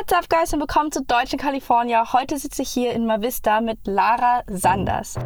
What's up, guys, und willkommen zu Deutsch in California. Heute sitze ich hier in Mavista mit Lara Sanders.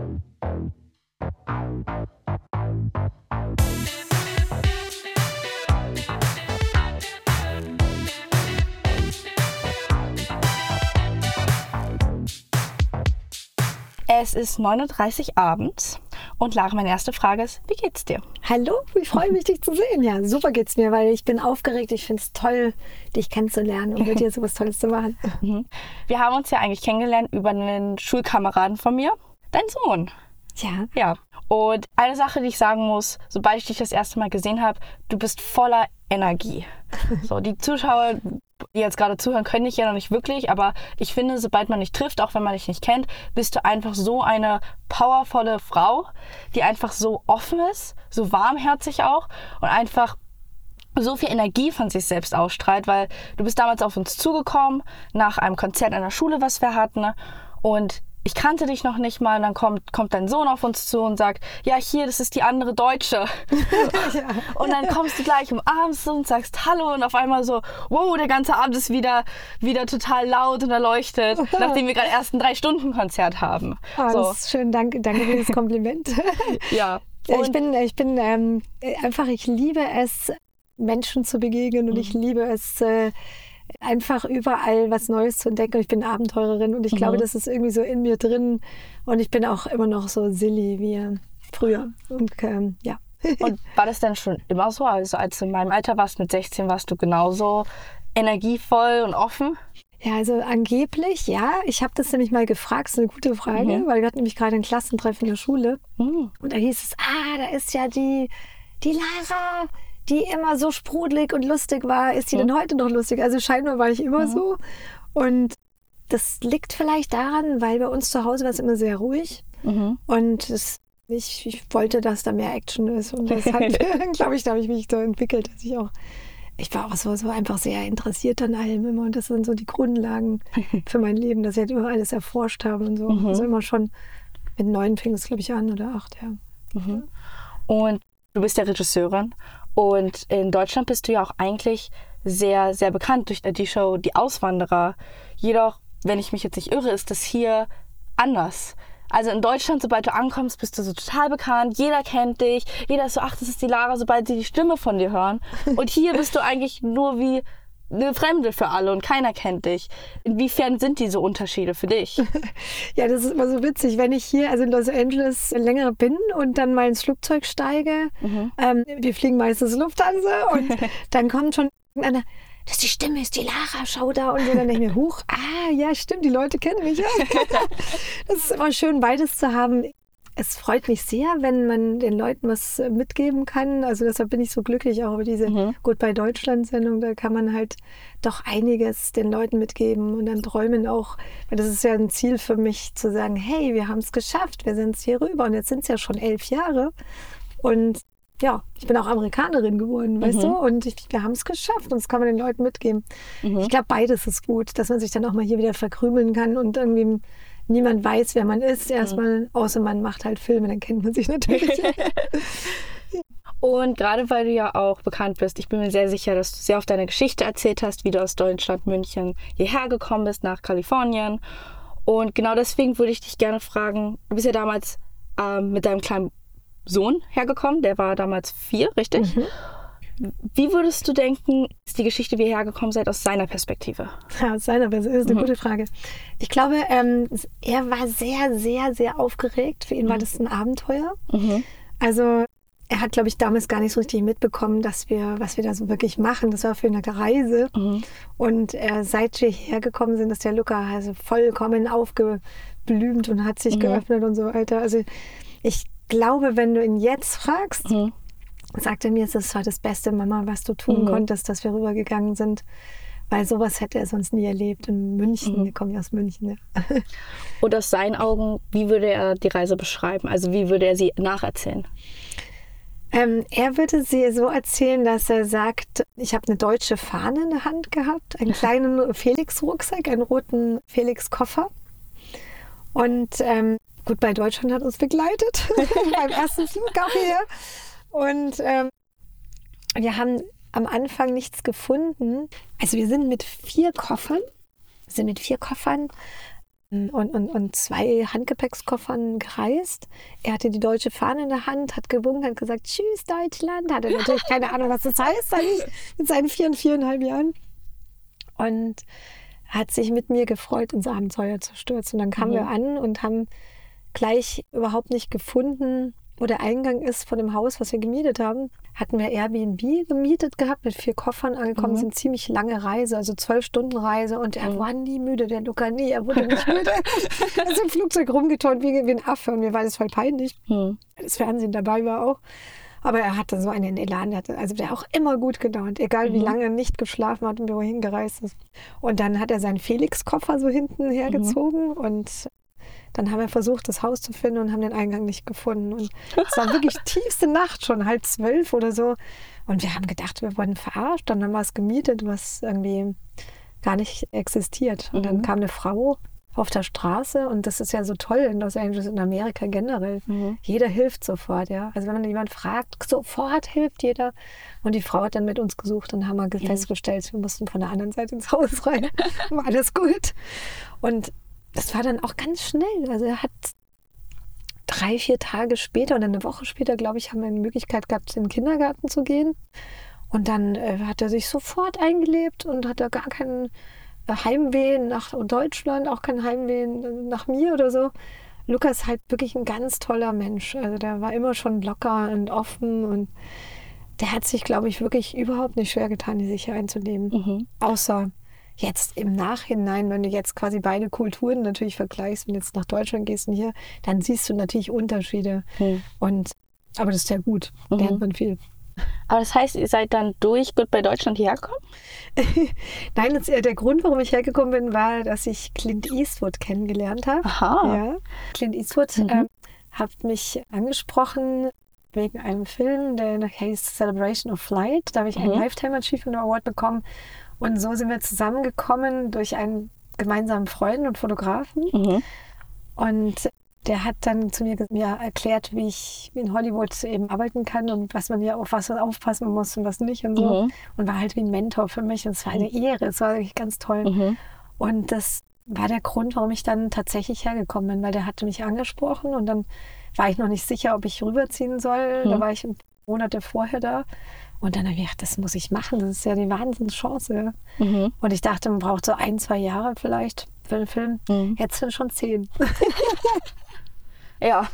Es ist 9.30 Uhr abends und Lara, meine erste Frage ist, wie geht's dir? Hallo, ich freue mich, dich zu sehen. Ja, super geht's mir, weil ich bin aufgeregt. Ich finde es toll, dich kennenzulernen und mit dir sowas Tolles zu machen. Mhm. Wir haben uns ja eigentlich kennengelernt über einen Schulkameraden von mir, dein Sohn. Ja. Ja. Und eine Sache, die ich sagen muss, sobald ich dich das erste Mal gesehen habe, du bist voller Energie. So, die Zuschauer, die jetzt gerade zuhören, können dich ja noch nicht wirklich, aber ich finde, sobald man dich trifft, auch wenn man dich nicht kennt, bist du einfach so eine powervolle Frau, die einfach so offen ist, so warmherzig auch und einfach so viel Energie von sich selbst ausstrahlt, weil du bist damals auf uns zugekommen nach einem Konzert an der Schule, was wir hatten und ich kannte dich noch nicht mal. Und dann kommt, kommt dein Sohn auf uns zu und sagt, ja, hier, das ist die andere Deutsche. ja. Und dann kommst du gleich um abends und sagst Hallo und auf einmal so, wow, der ganze Abend ist wieder, wieder total laut und erleuchtet, nachdem wir gerade erst ein Drei-Stunden-Konzert haben. Oh, so. Das ist schön, danke, danke für das Kompliment. ja. Und ich bin, ich bin ähm, einfach, ich liebe es, Menschen zu begegnen und mhm. ich liebe es, äh, einfach überall was Neues zu entdecken. Ich bin Abenteurerin und ich mhm. glaube, das ist irgendwie so in mir drin. Und ich bin auch immer noch so silly wie früher. Und ähm, ja. Und war das denn schon immer so? Also als du in meinem Alter warst, mit 16, warst du genauso energievoll und offen? Ja, also angeblich, ja. Ich habe das nämlich mal gefragt, das ist eine gute Frage, mhm. weil wir hatten nämlich gerade ein Klassentreffen in der Schule. Mhm. Und da hieß es, ah, da ist ja die, die Lara, die immer so sprudelig und lustig war, ist sie ja. denn heute noch lustig? Also scheinbar war ich immer ja. so. Und das liegt vielleicht daran, weil bei uns zu Hause war es immer sehr ruhig. Mhm. Und das, ich, ich, wollte, dass da mehr Action ist. Und das hat, glaube ich, da habe ich mich so entwickelt, dass ich auch, ich war auch so, so einfach sehr interessiert an allem immer. Und das sind so die Grundlagen für mein Leben, dass ich halt immer alles erforscht habe und so. Mhm. Also immer schon mit neun fing es, glaube ich, an oder acht, ja. Mhm. Und du bist ja Regisseurin und in Deutschland bist du ja auch eigentlich sehr, sehr bekannt durch die Show Die Auswanderer. Jedoch, wenn ich mich jetzt nicht irre, ist das hier anders. Also in Deutschland, sobald du ankommst, bist du so total bekannt. Jeder kennt dich. Jeder ist so, ach, das ist die Lara, sobald sie die Stimme von dir hören. Und hier bist du eigentlich nur wie eine Fremde für alle und keiner kennt dich. Inwiefern sind diese Unterschiede für dich? ja, das ist immer so witzig, wenn ich hier, also in Los Angeles, länger bin und dann mal ins Flugzeug steige. Mhm. Ähm, wir fliegen meistens Lufthansa und dann kommt schon einer, das ist die Stimme, ist die Lara, schau da. Und so, dann denke ich mir, huch, ah, ja, stimmt, die Leute kennen mich. das ist immer schön, beides zu haben. Es freut mich sehr, wenn man den Leuten was äh, mitgeben kann. Also deshalb bin ich so glücklich auch über diese mhm. Goodbye Deutschland-Sendung. Da kann man halt doch einiges den Leuten mitgeben und dann träumen auch, weil das ist ja ein Ziel für mich zu sagen, hey, wir haben es geschafft, wir sind es hier rüber und jetzt sind es ja schon elf Jahre. Und ja, ich bin auch Amerikanerin geworden, weißt mhm. du? Und ich, wir haben es geschafft und das kann man den Leuten mitgeben. Mhm. Ich glaube, beides ist gut, dass man sich dann auch mal hier wieder verkrümeln kann und irgendwie niemand weiß, wer man ist, erstmal, mhm. außer man macht halt Filme, dann kennt man sich natürlich. Und gerade weil du ja auch bekannt bist, ich bin mir sehr sicher, dass du sehr auf deine Geschichte erzählt hast, wie du aus Deutschland, München hierher gekommen bist, nach Kalifornien. Und genau deswegen würde ich dich gerne fragen, du bist ja damals ähm, mit deinem kleinen Sohn hergekommen, der war damals vier, richtig? Mhm. Wie würdest du denken, ist die Geschichte, wie ihr hergekommen seid, aus seiner Perspektive? Ja, aus seiner Perspektive ist eine mhm. gute Frage. Ich glaube, ähm, er war sehr, sehr, sehr aufgeregt. Für ihn mhm. war das ein Abenteuer. Mhm. Also er hat, glaube ich, damals gar nicht so richtig mitbekommen, dass wir, was wir da so wirklich machen. Das war für eine Reise. Mhm. Und äh, seit wir hergekommen sind, ist der Luca also vollkommen aufgeblümt und hat sich mhm. geöffnet und so weiter. Also ich glaube, wenn du ihn jetzt fragst, mhm sagte mir, es war das Beste, Mama, was du tun mhm. konntest, dass wir rübergegangen sind. Weil sowas hätte er sonst nie erlebt in München. Mhm. Wir kommen ja aus München. Ja. Und aus seinen Augen, wie würde er die Reise beschreiben? Also wie würde er sie nacherzählen? Ähm, er würde sie so erzählen, dass er sagt, ich habe eine deutsche Fahne in der Hand gehabt, einen kleinen Felix-Rucksack, einen roten Felix-Koffer. Und ähm, gut, bei Deutschland hat uns begleitet beim ersten Flug auch hier. Und ähm, wir haben am Anfang nichts gefunden. Also wir sind mit vier Koffern sind mit vier Koffern und, und, und zwei Handgepäckskoffern gereist. Er hatte die deutsche Fahne in der Hand, hat gewunken, hat gesagt, tschüss Deutschland. Hatte natürlich keine Ahnung, was das heißt mit seinen vier und viereinhalb Jahren. Und hat sich mit mir gefreut, ins Abenteuer zu stürzen. Und dann kamen mhm. wir an und haben gleich überhaupt nicht gefunden, wo der Eingang ist von dem Haus, was wir gemietet haben, hatten wir Airbnb gemietet gehabt mit vier Koffern angekommen, mhm. sind ziemlich lange Reise, also zwölf Stunden Reise und er mhm. war nie müde, der Luca nie, er wurde nicht müde. er ist im Flugzeug rumgetont wie, wie ein Affe und mir war das voll peinlich. Mhm. Das Fernsehen dabei war auch. Aber er hatte so einen Elan, hatte, also der auch immer gut gelaunt, egal wie mhm. lange er nicht geschlafen hat und wohin gereist ist. Und dann hat er seinen Felix-Koffer so hinten hergezogen mhm. und dann haben wir versucht, das Haus zu finden und haben den Eingang nicht gefunden. Und es war wirklich tiefste Nacht, schon halb zwölf oder so. Und wir haben gedacht, wir wurden verarscht. Dann haben wir es gemietet, was irgendwie gar nicht existiert. Und mhm. dann kam eine Frau auf der Straße und das ist ja so toll in Los Angeles, in Amerika generell. Mhm. Jeder hilft sofort, ja. Also wenn man jemand fragt, sofort hilft jeder. Und die Frau hat dann mit uns gesucht und haben wir mhm. festgestellt, wir mussten von der anderen Seite ins Haus rein. War alles gut. Und das war dann auch ganz schnell. Also er hat drei, vier Tage später oder eine Woche später, glaube ich, haben wir eine Möglichkeit gehabt, in den Kindergarten zu gehen. Und dann äh, hat er sich sofort eingelebt und hat da gar keinen äh, Heimweh nach Deutschland, auch kein Heimweh nach mir oder so. Lukas ist halt wirklich ein ganz toller Mensch. Also der war immer schon locker und offen und der hat sich, glaube ich, wirklich überhaupt nicht schwer getan, die sich hier einzunehmen. Mhm. Außer jetzt im Nachhinein, wenn du jetzt quasi beide Kulturen natürlich vergleichst, wenn du jetzt nach Deutschland gehst und hier, dann siehst du natürlich Unterschiede. Mhm. Und, aber das ist ja gut, mhm. lernt man viel. Aber das heißt, ihr seid dann durch gut bei Deutschland hierher gekommen? Nein, das, der Grund, warum ich hergekommen bin, war, dass ich Clint Eastwood kennengelernt habe. Aha. Ja. Clint Eastwood mhm. äh, hat mich angesprochen wegen einem Film, der heißt Celebration of Flight. Da habe ich einen mhm. Lifetime Achievement Award bekommen. Und so sind wir zusammengekommen durch einen gemeinsamen Freund und Fotografen. Mhm. Und der hat dann zu mir, mir erklärt, wie ich in Hollywood eben arbeiten kann und was man hier auf was man aufpassen muss und was nicht und so. Mhm. Und war halt wie ein Mentor für mich. Und es war eine. Ehre. Es war wirklich ganz toll. Mhm. Und das war der Grund, warum ich dann tatsächlich hergekommen bin, weil der hatte mich angesprochen und dann war ich noch nicht sicher, ob ich rüberziehen soll. Da mhm. war ich Monate vorher da. Und dann habe ich gedacht, das muss ich machen. Das ist ja die Wahnsinnschance. Mhm. Und ich dachte, man braucht so ein, zwei Jahre vielleicht für den Film. Mhm. Jetzt sind schon zehn. ja.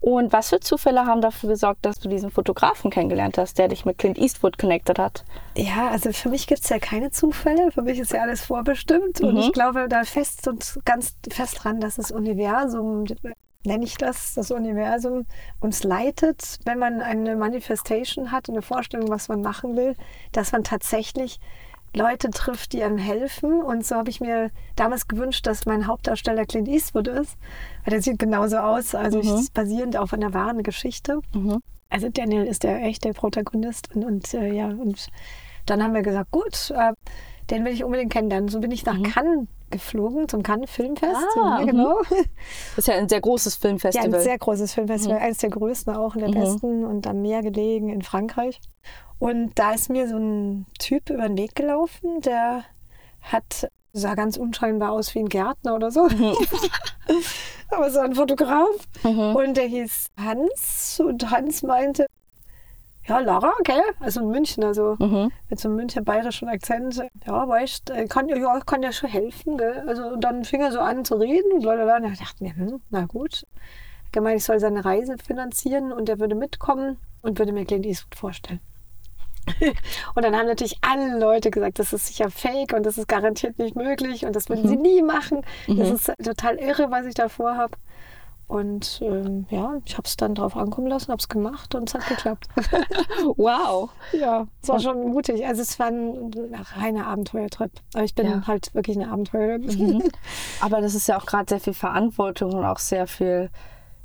Und was für Zufälle haben dafür gesorgt, dass du diesen Fotografen kennengelernt hast, der dich mit Clint Eastwood connected hat? Ja, also für mich gibt es ja keine Zufälle. Für mich ist ja alles vorbestimmt. Mhm. Und ich glaube da fest und ganz fest dran, dass das Universum nenne ich das, das Universum uns leitet, wenn man eine Manifestation hat, eine Vorstellung, was man machen will, dass man tatsächlich Leute trifft, die einem helfen. Und so habe ich mir damals gewünscht, dass mein Hauptdarsteller Clint Eastwood ist, weil der sieht genauso aus, also mhm. basierend auf einer wahren Geschichte. Mhm. Also Daniel ist der echte Protagonist und, und äh, ja, und dann haben wir gesagt, gut, äh, den will ich unbedingt kennenlernen. So bin ich nach mhm. Cannes geflogen zum Cannes Filmfest. Ah, ja, genau. Das ist ja ein sehr großes Filmfestival. Ja, ein sehr großes Filmfestival, mhm. eines der größten auch in der mhm. besten und am Meer gelegen in Frankreich. Und da ist mir so ein Typ über den Weg gelaufen, der hat sah ganz unscheinbar aus wie ein Gärtner oder so. Mhm. Aber so ein Fotograf. Mhm. Und der hieß Hans. Und Hans meinte, ja, Lara, gell? Also in München, also mhm. mit so einem München-bayerischen Akzent. Ja, weißt, äh, kann, ja, kann ja schon helfen, gell? Also und dann fing er so an zu reden und Leute und ich dachte mir, hm, na gut. Gemeint, ich soll seine Reise finanzieren und er würde mitkommen und würde mir Clint Eastwood vorstellen. und dann haben natürlich alle Leute gesagt, das ist sicher fake und das ist garantiert nicht möglich und das würden mhm. sie nie machen. Das mhm. ist total irre, was ich da vorhabe. Und ähm, ja, ich habe es dann drauf ankommen lassen, habe es gemacht und es hat geklappt. wow. Ja, es war schon mutig. Also es war ein reiner Abenteuertrip. Aber ich bin ja. halt wirklich eine Abenteurerin. Mhm. Aber das ist ja auch gerade sehr viel Verantwortung und auch sehr viel,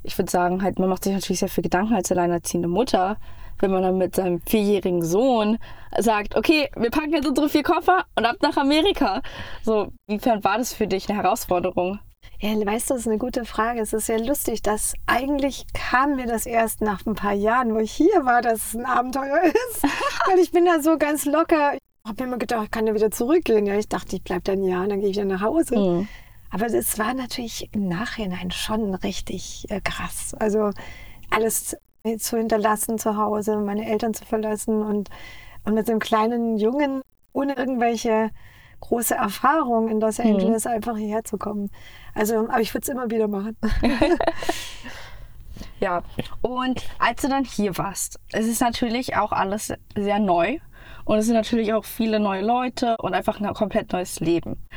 ich würde sagen, halt, man macht sich natürlich sehr viel Gedanken als alleinerziehende Mutter, wenn man dann mit seinem vierjährigen Sohn sagt, okay, wir packen jetzt unsere vier Koffer und ab nach Amerika. So, inwiefern war das für dich eine Herausforderung? Ja, weißt du, das ist eine gute Frage. Es ist ja lustig, dass eigentlich kam mir das erst nach ein paar Jahren, wo ich hier war, dass es ein Abenteuer ist. Weil ich bin da so ganz locker. habe mir immer gedacht, ich kann ja wieder zurückgehen. Ja, ich dachte, ich bleibe dann ja und dann gehe ich wieder nach Hause. Mhm. Aber es war natürlich im Nachhinein schon richtig äh, krass. Also alles zu hinterlassen zu Hause, meine Eltern zu verlassen und, und mit einem kleinen Jungen ohne irgendwelche große Erfahrung in Los mhm. Angeles mhm. einfach hierher zu kommen. Also, aber ich würde es immer wieder machen. ja, und als du dann hier warst, es ist natürlich auch alles sehr neu und es sind natürlich auch viele neue Leute und einfach ein komplett neues Leben.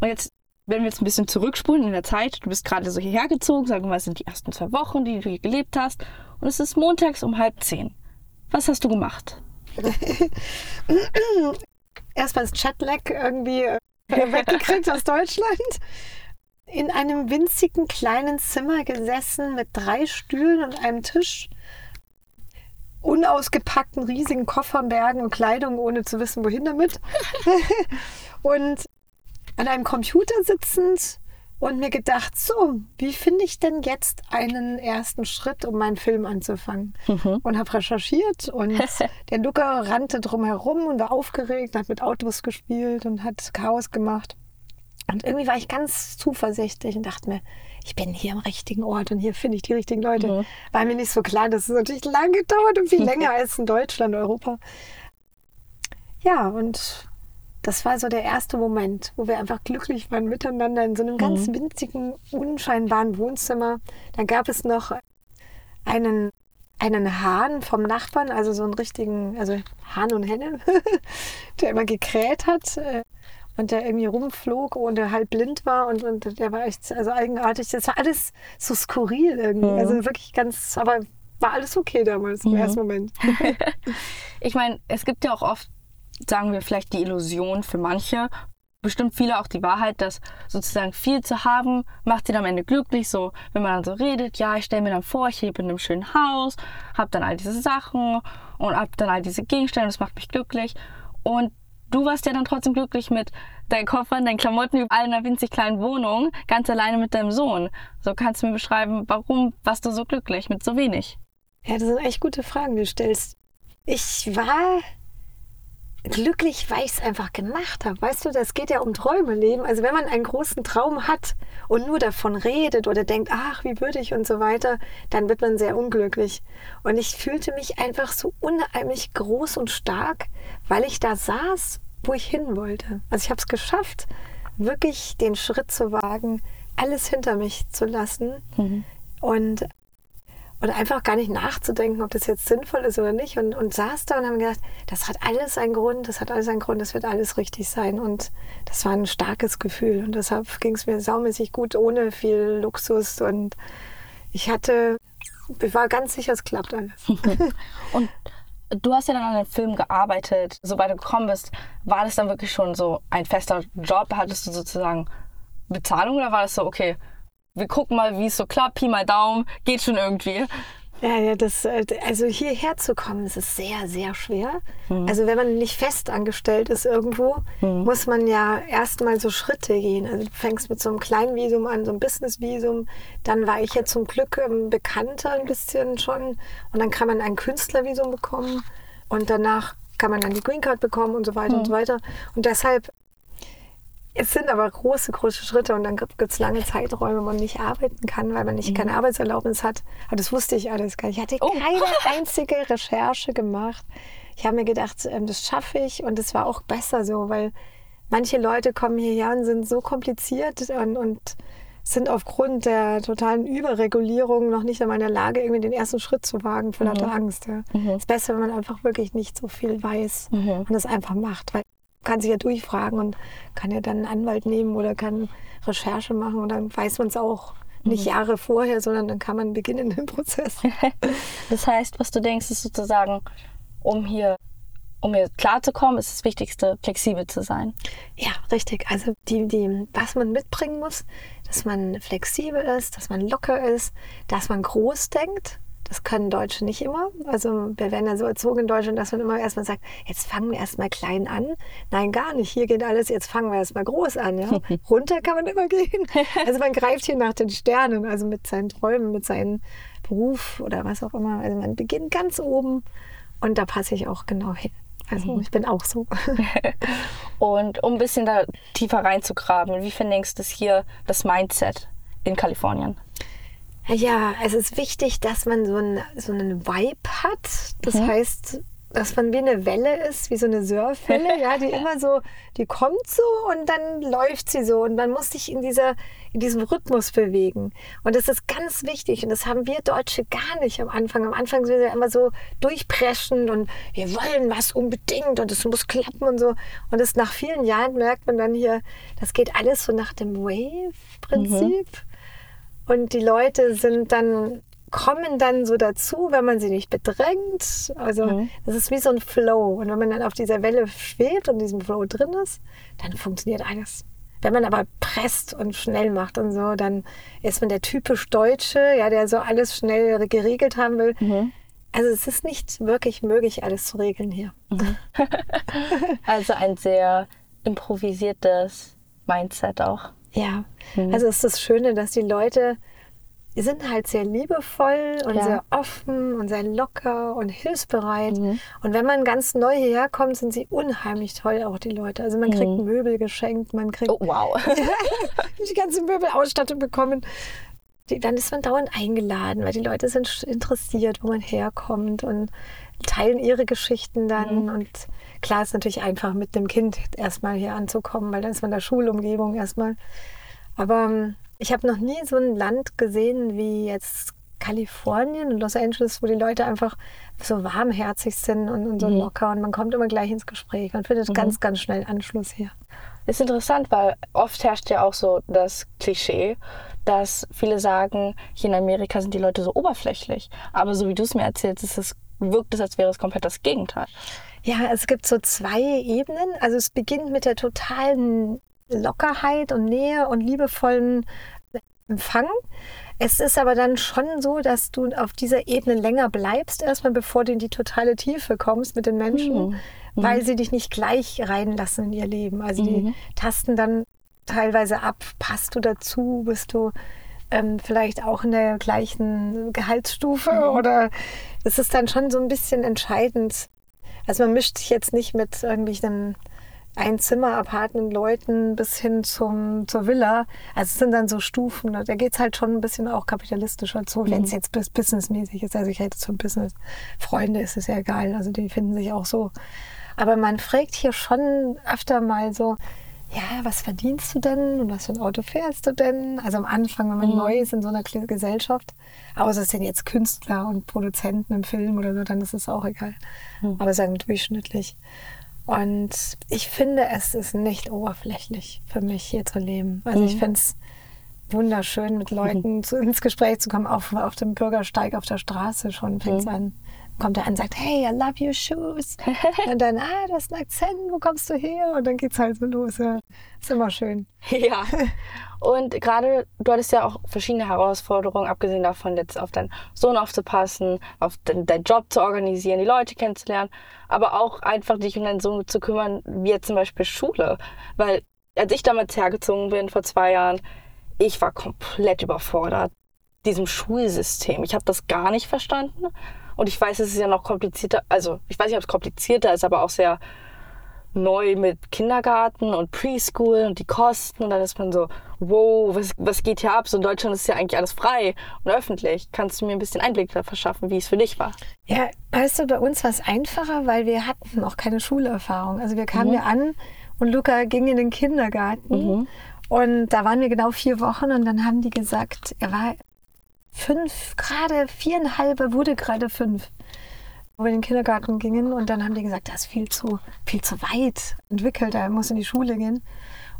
Und jetzt, wenn wir jetzt ein bisschen zurückspulen in der Zeit, du bist gerade so hierher gezogen, sagen wir mal, es sind die ersten zwei Wochen, die du hier gelebt hast und es ist montags um halb zehn. Was hast du gemacht? Erstmal das Chatlag irgendwie äh, weggekriegt aus Deutschland. In einem winzigen kleinen Zimmer gesessen mit drei Stühlen und einem Tisch. Unausgepackten riesigen Kofferbergen und Kleidung, ohne zu wissen, wohin damit. und an einem Computer sitzend und mir gedacht, so, wie finde ich denn jetzt einen ersten Schritt, um meinen Film anzufangen? Mhm. Und habe recherchiert und der Luca rannte drumherum und war aufgeregt, hat mit Autos gespielt und hat Chaos gemacht. Und irgendwie war ich ganz zuversichtlich und dachte mir, ich bin hier am richtigen Ort und hier finde ich die richtigen Leute. Mhm. War mir nicht so klar, dass es natürlich lange dauert und viel länger als in Deutschland, Europa. Ja, und das war so der erste Moment, wo wir einfach glücklich waren miteinander in so einem ganz mhm. winzigen, unscheinbaren Wohnzimmer. Da gab es noch einen, einen Hahn vom Nachbarn, also so einen richtigen, also Hahn und Henne, der immer gekräht hat äh, und der irgendwie rumflog und der halb blind war und, und der war echt also eigenartig. Das war alles so skurril irgendwie. Mhm. Also wirklich ganz, aber war alles okay damals im mhm. ersten Moment. ich meine, es gibt ja auch oft sagen wir vielleicht die Illusion für manche, bestimmt viele auch die Wahrheit, dass sozusagen viel zu haben macht sie dann am Ende glücklich. So, wenn man dann so redet, ja, ich stelle mir dann vor, ich lebe in einem schönen Haus, habe dann all diese Sachen und habe dann all diese Gegenstände, das macht mich glücklich. Und du warst ja dann trotzdem glücklich mit deinen Koffern, deinen Klamotten überall in einer winzig kleinen Wohnung, ganz alleine mit deinem Sohn. So kannst du mir beschreiben, warum warst du so glücklich mit so wenig? Ja, das sind echt gute Fragen, die du stellst. Ich war glücklich, weil ich es einfach gemacht habe. Weißt du, das geht ja um Träume leben. Also wenn man einen großen Traum hat und nur davon redet oder denkt, ach, wie würde ich und so weiter, dann wird man sehr unglücklich. Und ich fühlte mich einfach so unheimlich groß und stark, weil ich da saß, wo ich hin wollte. Also ich habe es geschafft, wirklich den Schritt zu wagen, alles hinter mich zu lassen. Mhm. Und und einfach gar nicht nachzudenken, ob das jetzt sinnvoll ist oder nicht. Und, und saß da und haben gedacht, das hat alles einen Grund, das hat alles einen Grund, das wird alles richtig sein. Und das war ein starkes Gefühl. Und deshalb ging es mir saumäßig gut, ohne viel Luxus. Und ich hatte, ich war ganz sicher, es klappt alles. und du hast ja dann an dem Film gearbeitet. Sobald du gekommen bist, war das dann wirklich schon so ein fester Job? Hattest du sozusagen Bezahlung oder war das so, okay, wir gucken mal, wie es so klappt, Pi mal Daumen, geht schon irgendwie. Ja, ja, das, äh, also hierher zu kommen, ist es sehr, sehr schwer. Mhm. Also wenn man nicht fest angestellt ist irgendwo, mhm. muss man ja erstmal so Schritte gehen. Also du fängst mit so einem kleinen Visum an, so einem Business-Visum. Dann war ich ja zum Glück ähm, bekannter ein bisschen schon. Und dann kann man ein Künstlervisum bekommen. Und danach kann man dann die Green Card bekommen und so weiter mhm. und so weiter. Und deshalb es sind aber große, große Schritte und dann gibt es lange Zeiträume, wo man nicht arbeiten kann, weil man nicht mhm. keine Arbeitserlaubnis hat. Aber das wusste ich alles gar nicht. Ich hatte oh. keine einzige Recherche gemacht. Ich habe mir gedacht, ähm, das schaffe ich und es war auch besser so, weil manche Leute kommen hierher und sind so kompliziert und, und sind aufgrund der totalen Überregulierung noch nicht einmal in der Lage, irgendwie den ersten Schritt zu wagen, vor lauter mhm. Angst. Ja. Mhm. Es ist besser, wenn man einfach wirklich nicht so viel weiß mhm. und das einfach macht. Weil kann sich ja durchfragen und kann ja dann einen Anwalt nehmen oder kann Recherche machen und dann weiß man es auch nicht mhm. Jahre vorher, sondern dann kann man beginnen im Prozess. das heißt, was du denkst, ist sozusagen, um hier um hier klarzukommen, ist das Wichtigste, flexibel zu sein. Ja, richtig. Also die, die, was man mitbringen muss, dass man flexibel ist, dass man locker ist, dass man groß denkt, das können Deutsche nicht immer. Also wir werden ja so erzogen in Deutschland, dass man immer erstmal sagt, jetzt fangen wir erstmal klein an. Nein, gar nicht. Hier geht alles, jetzt fangen wir erstmal groß an. Ja? Runter kann man immer gehen. Also man greift hier nach den Sternen, also mit seinen Träumen, mit seinem Beruf oder was auch immer. Also man beginnt ganz oben und da passe ich auch genau hin. Also mhm. ich bin auch so. Und um ein bisschen da tiefer reinzugraben, wie findest du das hier, das Mindset in Kalifornien? Ja, es ist wichtig, dass man so, ein, so einen Vibe hat. Das mhm. heißt, dass man wie eine Welle ist, wie so eine Surfwelle, ja, die immer so, die kommt so und dann läuft sie so und man muss sich in dieser, in diesem Rhythmus bewegen. Und das ist ganz wichtig und das haben wir Deutsche gar nicht am Anfang. Am Anfang sind wir immer so durchpreschen und wir wollen was unbedingt und es muss klappen und so. Und das nach vielen Jahren merkt man dann hier, das geht alles so nach dem Wave-Prinzip. Mhm. Und die Leute sind dann kommen dann so dazu, wenn man sie nicht bedrängt. Also mhm. das ist wie so ein Flow. Und wenn man dann auf dieser Welle schwebt und in diesem Flow drin ist, dann funktioniert alles. Wenn man aber presst und schnell macht und so, dann ist man der typisch Deutsche, ja, der so alles schnell geregelt haben will. Mhm. Also es ist nicht wirklich möglich, alles zu regeln hier. Mhm. also ein sehr improvisiertes Mindset auch. Ja, mhm. also es ist das Schöne, dass die Leute die sind halt sehr liebevoll und ja. sehr offen und sehr locker und hilfsbereit. Mhm. Und wenn man ganz neu hierher kommt, sind sie unheimlich toll, auch die Leute. Also man kriegt mhm. Möbel geschenkt, man kriegt oh, wow. die ganze Möbelausstattung bekommen. Die, dann ist man dauernd eingeladen, weil die Leute sind interessiert, wo man herkommt und teilen ihre Geschichten dann. Mhm. Und klar ist natürlich einfach mit dem Kind erstmal hier anzukommen, weil dann ist man in der Schulumgebung erstmal. Aber ähm, ich habe noch nie so ein Land gesehen wie jetzt Kalifornien und Los Angeles, wo die Leute einfach so warmherzig sind und, und so mhm. locker und man kommt immer gleich ins Gespräch. Man findet mhm. ganz, ganz schnell Anschluss hier. Ist interessant, weil oft herrscht ja auch so das Klischee, dass viele sagen, hier in Amerika sind die Leute so oberflächlich. Aber so wie du es mir erzählst, ist es, wirkt es, als wäre es komplett das Gegenteil. Ja, es gibt so zwei Ebenen. Also es beginnt mit der totalen Lockerheit und Nähe und liebevollen Empfang. Es ist aber dann schon so, dass du auf dieser Ebene länger bleibst, erstmal bevor du in die totale Tiefe kommst mit den Menschen, mhm. weil sie dich nicht gleich reinlassen in ihr Leben. Also die mhm. tasten dann teilweise ab, passt du dazu, bist du ähm, vielleicht auch in der gleichen Gehaltsstufe mhm. oder es ist dann schon so ein bisschen entscheidend. Also man mischt sich jetzt nicht mit irgendwelchen ein Zimmer apartenden Leuten bis hin zum, zur Villa. Also es sind dann so Stufen. Da geht es halt schon ein bisschen auch kapitalistischer zu, mhm. wenn es jetzt businessmäßig ist. Also ich hätte zum Business Freunde ist es ja egal. Also die finden sich auch so. Aber man fragt hier schon öfter mal so, ja, was verdienst du denn und was für ein Auto fährst du denn? Also am Anfang, wenn man mhm. neu ist in so einer Gesellschaft, außer es sind jetzt Künstler und Produzenten im Film oder so, dann ist es auch egal. Mhm. Aber sagen durchschnittlich. Und ich finde, es ist nicht oberflächlich für mich hier zu leben. Also mhm. ich finde es wunderschön, mit Leuten mhm. zu, ins Gespräch zu kommen, auf, auf dem Bürgersteig auf der Straße schon fängt es mhm. an. Kommt er an und sagt, hey, I love your shoes. und dann, ah, du hast einen Akzent, wo kommst du her? Und dann geht es halt so los. Ja. Ist immer schön. Ja. Und gerade, du hattest ja auch verschiedene Herausforderungen, abgesehen davon, jetzt auf deinen Sohn aufzupassen, auf den, deinen Job zu organisieren, die Leute kennenzulernen, aber auch einfach dich um deinen Sohn zu kümmern, wie jetzt zum Beispiel Schule. Weil als ich damals hergezogen bin, vor zwei Jahren, ich war komplett überfordert, diesem Schulsystem. Ich habe das gar nicht verstanden. Und ich weiß, es ist ja noch komplizierter, also ich weiß nicht, ob es komplizierter ist, aber auch sehr neu mit Kindergarten und Preschool und die Kosten und dann ist man so, wow, was, was geht hier ab? So in Deutschland ist ja eigentlich alles frei und öffentlich. Kannst du mir ein bisschen Einblick verschaffen, wie es für dich war? Ja, weißt du, bei uns war es einfacher, weil wir hatten auch keine Schulerfahrung. Also wir kamen mhm. ja an und Luca ging in den Kindergarten mhm. und da waren wir genau vier Wochen und dann haben die gesagt, er war fünf, gerade viereinhalb, er wurde gerade fünf wo wir in den Kindergarten gingen und dann haben die gesagt, das ist viel zu, viel zu weit entwickelt, er muss in die Schule gehen.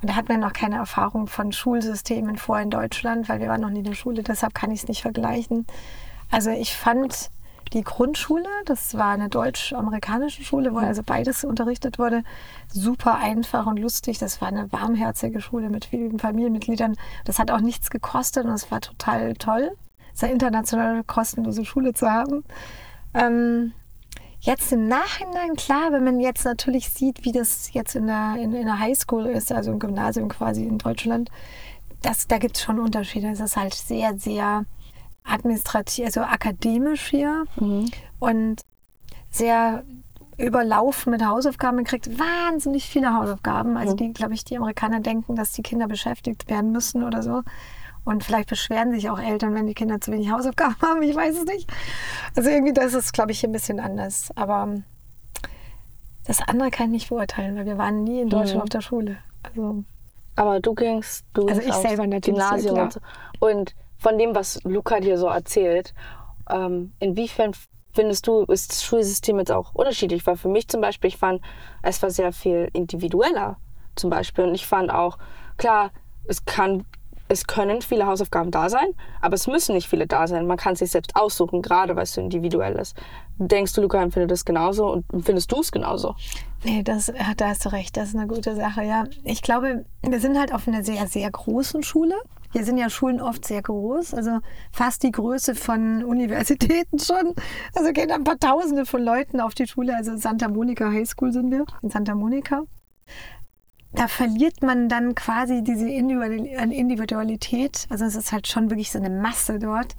Und da hat man noch keine Erfahrung von Schulsystemen vor in Deutschland, weil wir waren noch nie in der Schule, deshalb kann ich es nicht vergleichen. Also ich fand die Grundschule, das war eine deutsch-amerikanische Schule, wo also beides unterrichtet wurde, super einfach und lustig. Das war eine warmherzige Schule mit vielen Familienmitgliedern. Das hat auch nichts gekostet und es war total toll, eine internationale kostenlose Schule zu haben. Ähm, Jetzt im Nachhinein, klar, wenn man jetzt natürlich sieht, wie das jetzt in der, in, in der Highschool ist, also im Gymnasium quasi in Deutschland, das, da gibt es schon Unterschiede. Es ist halt sehr, sehr administrativ, also akademisch hier mhm. und sehr überlaufen mit Hausaufgaben. Man kriegt wahnsinnig viele Hausaufgaben. Also die, glaube ich, die Amerikaner denken, dass die Kinder beschäftigt werden müssen oder so. Und vielleicht beschweren sich auch Eltern, wenn die Kinder zu wenig Hausaufgaben haben. Ich weiß es nicht. Also irgendwie, das ist, glaube ich, ein bisschen anders. Aber das andere kann ich nicht beurteilen, weil wir waren nie in Deutschland Mhm. auf der Schule. Also Aber du gingst, du Also gingst ich selber natürlich, Gymnasium ja, und so. Und von dem, was Luca dir so erzählt, ähm, inwiefern findest du, ist das Schulsystem jetzt auch unterschiedlich? Weil für mich zum Beispiel, ich fand, es war sehr viel individueller zum Beispiel. Und ich fand auch, klar, es kann, es können viele Hausaufgaben da sein, aber es müssen nicht viele da sein. Man kann sich selbst aussuchen, gerade weil es so individuell ist. Denkst du, Luca empfindet das genauso und findest du es genauso? Nee, das, ja, da hast du recht, das ist eine gute Sache, ja. Ich glaube, wir sind halt auf einer sehr, sehr großen Schule. Hier sind ja Schulen oft sehr groß, also fast die Größe von Universitäten schon. Also gehen ein paar Tausende von Leuten auf die Schule. Also Santa Monica High School sind wir, in Santa Monica. Da verliert man dann quasi diese Individualität. Also es ist halt schon wirklich so eine Masse dort,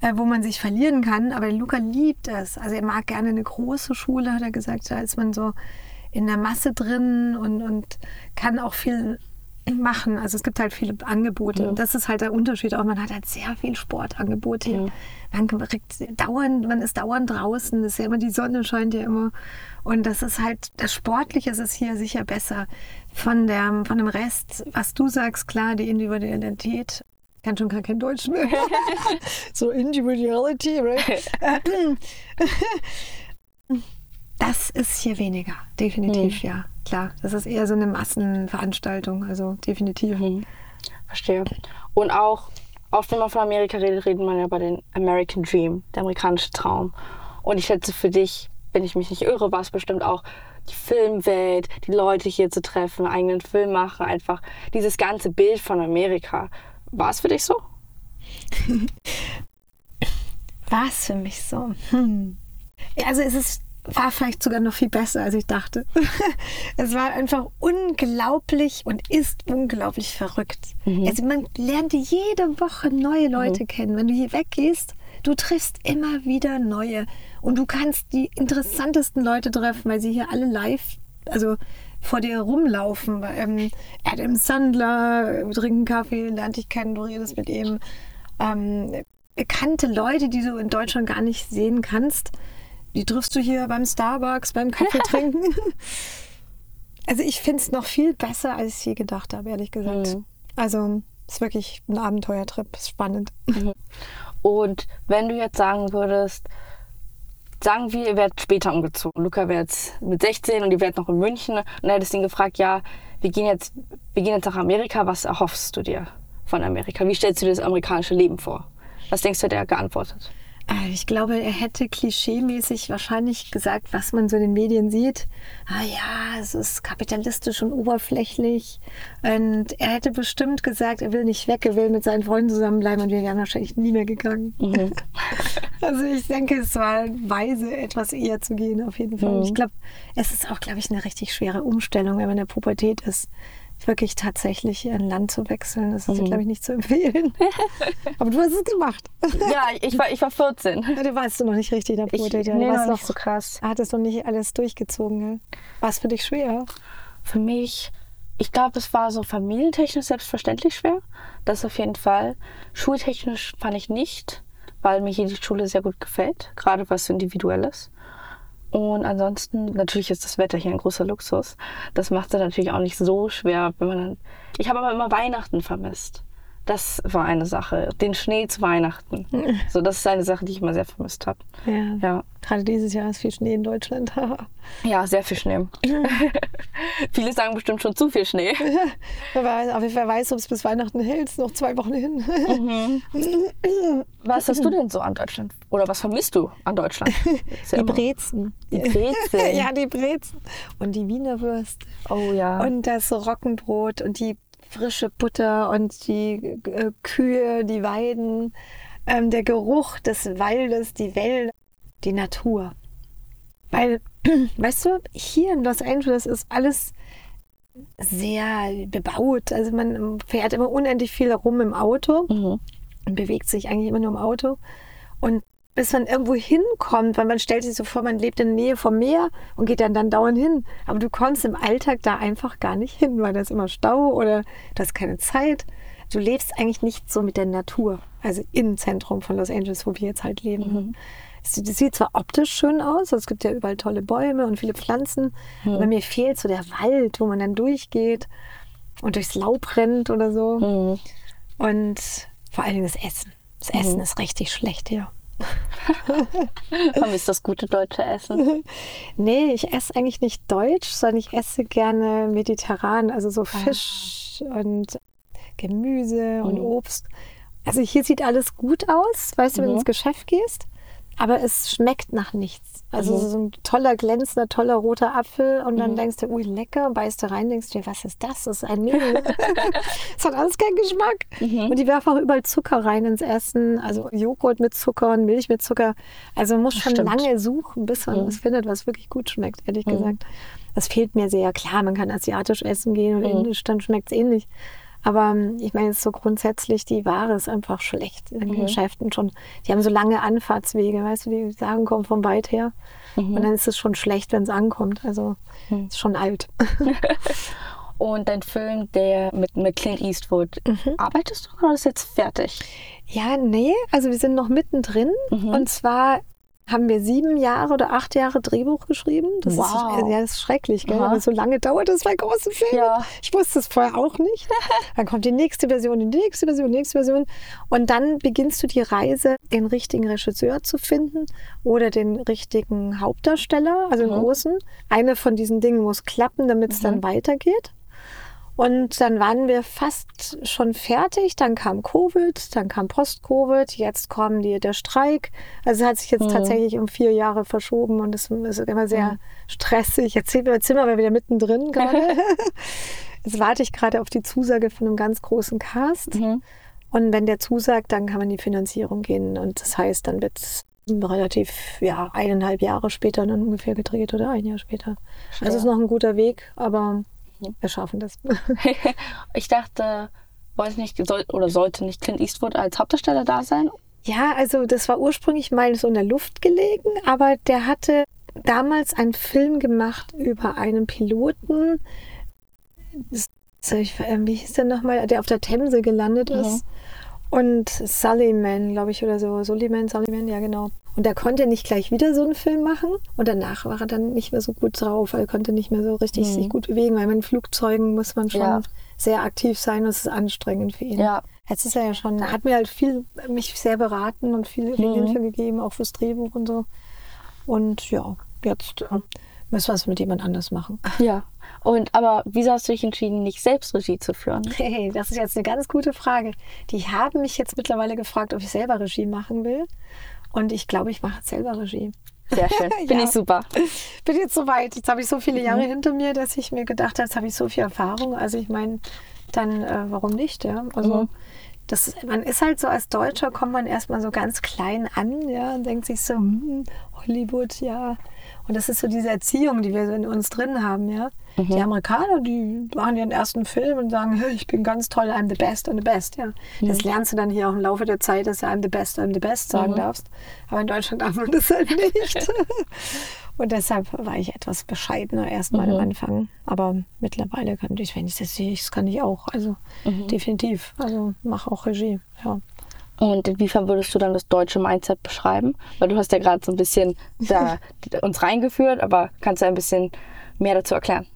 äh, wo man sich verlieren kann. Aber Luca liebt es. Also er mag gerne eine große Schule, hat er gesagt. Da ist man so in der Masse drin und, und kann auch viel machen. Also es gibt halt viele Angebote. Und das ist halt der Unterschied auch. Man hat halt sehr viel Sportangebote. hier. Man kriegt dauernd, man ist dauernd draußen. Das ist ja immer, die Sonne scheint ja immer. Und das ist halt, das Sportliche ist es hier sicher besser. Von, der, von dem Rest, was du sagst, klar, die Individualität. Ich kann schon gar kein Deutsch mehr. so Individuality, right? Das ist hier weniger, definitiv, ja, klar. Das ist eher so eine Massenveranstaltung, also definitiv. Verstehe. Und auch, oft wenn man von Amerika redet, redet man ja über den American Dream, der amerikanische Traum. Und ich schätze für dich, wenn ich mich nicht irre, war es bestimmt auch die Filmwelt, die Leute hier zu treffen, eigenen Film machen, einfach dieses ganze Bild von Amerika. War es für dich so? War es für mich so? Hm. Ja, also es ist, war vielleicht sogar noch viel besser, als ich dachte. es war einfach unglaublich und ist unglaublich verrückt. Also man lernt jede Woche neue Leute kennen. Wenn du hier weggehst, du triffst immer wieder neue. Und du kannst die interessantesten Leute treffen, weil sie hier alle live, also vor dir rumlaufen. Ähm, Adam Sandler, wir trinken Kaffee, lernt dich kennen, du redest mit ihm. Ähm, bekannte Leute, die du in Deutschland gar nicht sehen kannst, die triffst du hier beim Starbucks, beim Kaffee trinken. also ich finde es noch viel besser, als ich je gedacht habe, ehrlich gesagt. Mhm. Also es ist wirklich ein Abenteuertrip, ist spannend. Und wenn du jetzt sagen würdest, sagen wir, ihr werdet später umgezogen. Luca wäre jetzt mit 16 und ihr werdet noch in München. Und hättest ihn gefragt, ja, wir gehen, jetzt, wir gehen jetzt nach Amerika, was erhoffst du dir von Amerika? Wie stellst du dir das amerikanische Leben vor? Was denkst du, hat er geantwortet? Äh, Ich glaube, er hätte klischeemäßig wahrscheinlich gesagt, was man so in den Medien sieht. Ah ja, es ist kapitalistisch und oberflächlich. Und er hätte bestimmt gesagt, er will nicht weg, er will mit seinen Freunden zusammenbleiben und wir wären wahrscheinlich nie mehr gegangen. Also ich denke, es war weise, etwas eher zu gehen, auf jeden Fall. Ich glaube, es ist auch, glaube ich, eine richtig schwere Umstellung, wenn man in der Pubertät ist. Wirklich tatsächlich ein Land zu wechseln, das ist, glaube ich, nicht zu empfehlen. Aber du hast es gemacht. ja, ich war, ich war 14. Ja, du warst du noch nicht richtig der ja. nee, warst noch nicht so krass. hattest noch nicht alles durchgezogen. Ja. War es für dich schwer? Für mich, ich glaube, es war so familientechnisch selbstverständlich schwer. Das auf jeden Fall. Schultechnisch fand ich nicht, weil mir hier die Schule sehr gut gefällt, gerade was so individuell ist. Und ansonsten, natürlich ist das Wetter hier ein großer Luxus. Das macht es natürlich auch nicht so schwer, wenn man dann. Ich habe aber immer Weihnachten vermisst. Das war eine Sache. Den Schnee zu Weihnachten. So, das ist eine Sache, die ich immer sehr vermisst habe. Ja. Ja. Gerade dieses Jahr ist viel Schnee in Deutschland. Ja, sehr viel Schnee. Viele sagen bestimmt schon zu viel Schnee. aber wer weiß, ob es bis Weihnachten hält. Noch zwei Wochen hin. Was hast du denn so an Deutschland? Oder was vermisst du an Deutschland? Ja Die Brezen. Die Brezeln. ja, die Brezen. Und die Wiener Würste. Oh ja. Und das Roggenbrot und die frische Butter und die äh, Kühe, die Weiden, ähm, der Geruch des Waldes, die Wälder, die Natur. Weil, weißt du, hier in Los Angeles ist alles sehr bebaut. Also man fährt immer unendlich viel rum im Auto Mhm. und bewegt sich eigentlich immer nur im Auto. Und bis man irgendwo hinkommt, weil man stellt sich so vor, man lebt in der Nähe vom Meer und geht dann, dann dauernd hin. Aber du kommst im Alltag da einfach gar nicht hin, weil da ist immer Stau oder du hast keine Zeit. Du lebst eigentlich nicht so mit der Natur, also im Zentrum von Los Angeles, wo wir jetzt halt leben. Mhm. Es sieht zwar optisch schön aus, es gibt ja überall tolle Bäume und viele Pflanzen, mhm. aber mir fehlt so der Wald, wo man dann durchgeht und durchs Laub rennt oder so. Mhm. Und vor allem das Essen. Das Essen mhm. ist richtig schlecht hier. Vermisst das gute deutsche Essen? nee, ich esse eigentlich nicht deutsch, sondern ich esse gerne mediterran, also so ah. Fisch ah. und Gemüse und mhm. Obst. Also hier sieht alles gut aus, weißt du, wenn du ins. Geschäft gehst aber es schmeckt nach nichts. Also mhm. so ein toller, glänzender, toller roter Apfel und dann mhm. denkst du, ui, lecker, beißt du rein, denkst du dir, was ist das? Das ist ein Mehl. das hat alles keinen Geschmack. Mhm. Und die werfen auch überall Zucker rein ins Essen, also Joghurt mit Zucker und Milch mit Zucker. Also man muss schon Stimmt. lange suchen, bis man mhm. was findet, was wirklich gut schmeckt, ehrlich mhm. gesagt. Das fehlt mir sehr. Klar, man kann asiatisch essen gehen oder mhm. indisch, dann schmeckt es ähnlich. Aber ähm, ich meine, so grundsätzlich, die Ware ist einfach schlecht in den mhm. Geschäften schon. Die haben so lange Anfahrtswege, weißt du, die sagen, kommen von weit her. Mhm. Und dann ist es schon schlecht, wenn es ankommt. Also mhm. ist schon alt. Und dein Film, der mit, mit Clint Eastwood, mhm. arbeitest du oder ist jetzt fertig? Ja, nee, also wir sind noch mittendrin. Mhm. Und zwar haben wir sieben Jahre oder acht Jahre Drehbuch geschrieben. Das, wow. ist, ja, das ist schrecklich, gell? Aha. so lange dauert das bei großen Filmen. Ja. Ich wusste es vorher auch nicht. Dann kommt die nächste Version, die nächste Version, die nächste Version. Und dann beginnst du die Reise, den richtigen Regisseur zu finden oder den richtigen Hauptdarsteller, also den mhm. großen. Eine von diesen Dingen muss klappen, damit es mhm. dann weitergeht. Und dann waren wir fast schon fertig. Dann kam Covid, dann kam Post-Covid, jetzt kommt die, der Streik. Also es hat sich jetzt mhm. tatsächlich um vier Jahre verschoben und es ist immer sehr mhm. stressig. Jetzt sind wir wieder mittendrin gerade. jetzt warte ich gerade auf die Zusage von einem ganz großen Cast. Mhm. Und wenn der zusagt, dann kann man in die Finanzierung gehen. Und das heißt, dann wird es relativ, ja, eineinhalb Jahre später dann ungefähr gedreht oder ein Jahr später. Schwer. Also es ist noch ein guter Weg, aber wir schaffen das. ich dachte, weiß nicht, soll, oder sollte nicht Clint Eastwood als Hauptdarsteller da sein? Ja, also das war ursprünglich mal so in der Luft gelegen, aber der hatte damals einen Film gemacht über einen Piloten. Das, ähm, wie hieß der nochmal? Der auf der Themse gelandet ist. Und Sullyman, glaube ich, oder so. Sullivan, Sullivan, ja genau. Und er konnte nicht gleich wieder so einen Film machen. Und danach war er dann nicht mehr so gut drauf. Er konnte nicht mehr so richtig mhm. sich gut bewegen, weil mit Flugzeugen muss man schon ja. sehr aktiv sein und es ist anstrengend für ihn. Ja. Jetzt ist er ja schon, er hat mir halt viel, mich sehr beraten und viele mhm. Hilfe gegeben, auch fürs Drehbuch und so. Und ja, jetzt äh, müssen wir es mit jemand anders machen. Ja. Und aber wieso hast du dich entschieden, nicht selbst Regie zu führen? Hey, das ist jetzt eine ganz gute Frage. Die haben mich jetzt mittlerweile gefragt, ob ich selber Regie machen will. Und ich glaube, ich mache selber Regie. Sehr schön. Bin ja. ich super. Bin jetzt so weit. Jetzt habe ich so viele Jahre mhm. hinter mir, dass ich mir gedacht habe, jetzt habe ich so viel Erfahrung. Also ich meine, dann äh, warum nicht? Ja? Also mhm. das, man ist halt so als Deutscher, kommt man erstmal so ganz klein an, ja, und denkt sich so, hm, Hollywood, ja. Und das ist so diese Erziehung, die wir in uns drin haben, ja. Mhm. Die Amerikaner, die machen ihren ersten Film und sagen, hey, ich bin ganz toll, I'm the best, I'm the best, ja. Mhm. Das lernst du dann hier auch im Laufe der Zeit, dass du I'm the best, I'm the best sagen mhm. darfst. Aber in Deutschland darf man das halt nicht. und deshalb war ich etwas bescheidener erstmal am mhm. Anfang. Aber mittlerweile kann ich, wenn ich das sehe, das kann ich auch. Also mhm. definitiv. Also mache auch Regie, ja. Und inwiefern würdest du dann das deutsche Mindset beschreiben? Weil du hast ja gerade so ein bisschen da uns reingeführt, aber kannst du ein bisschen mehr dazu erklären?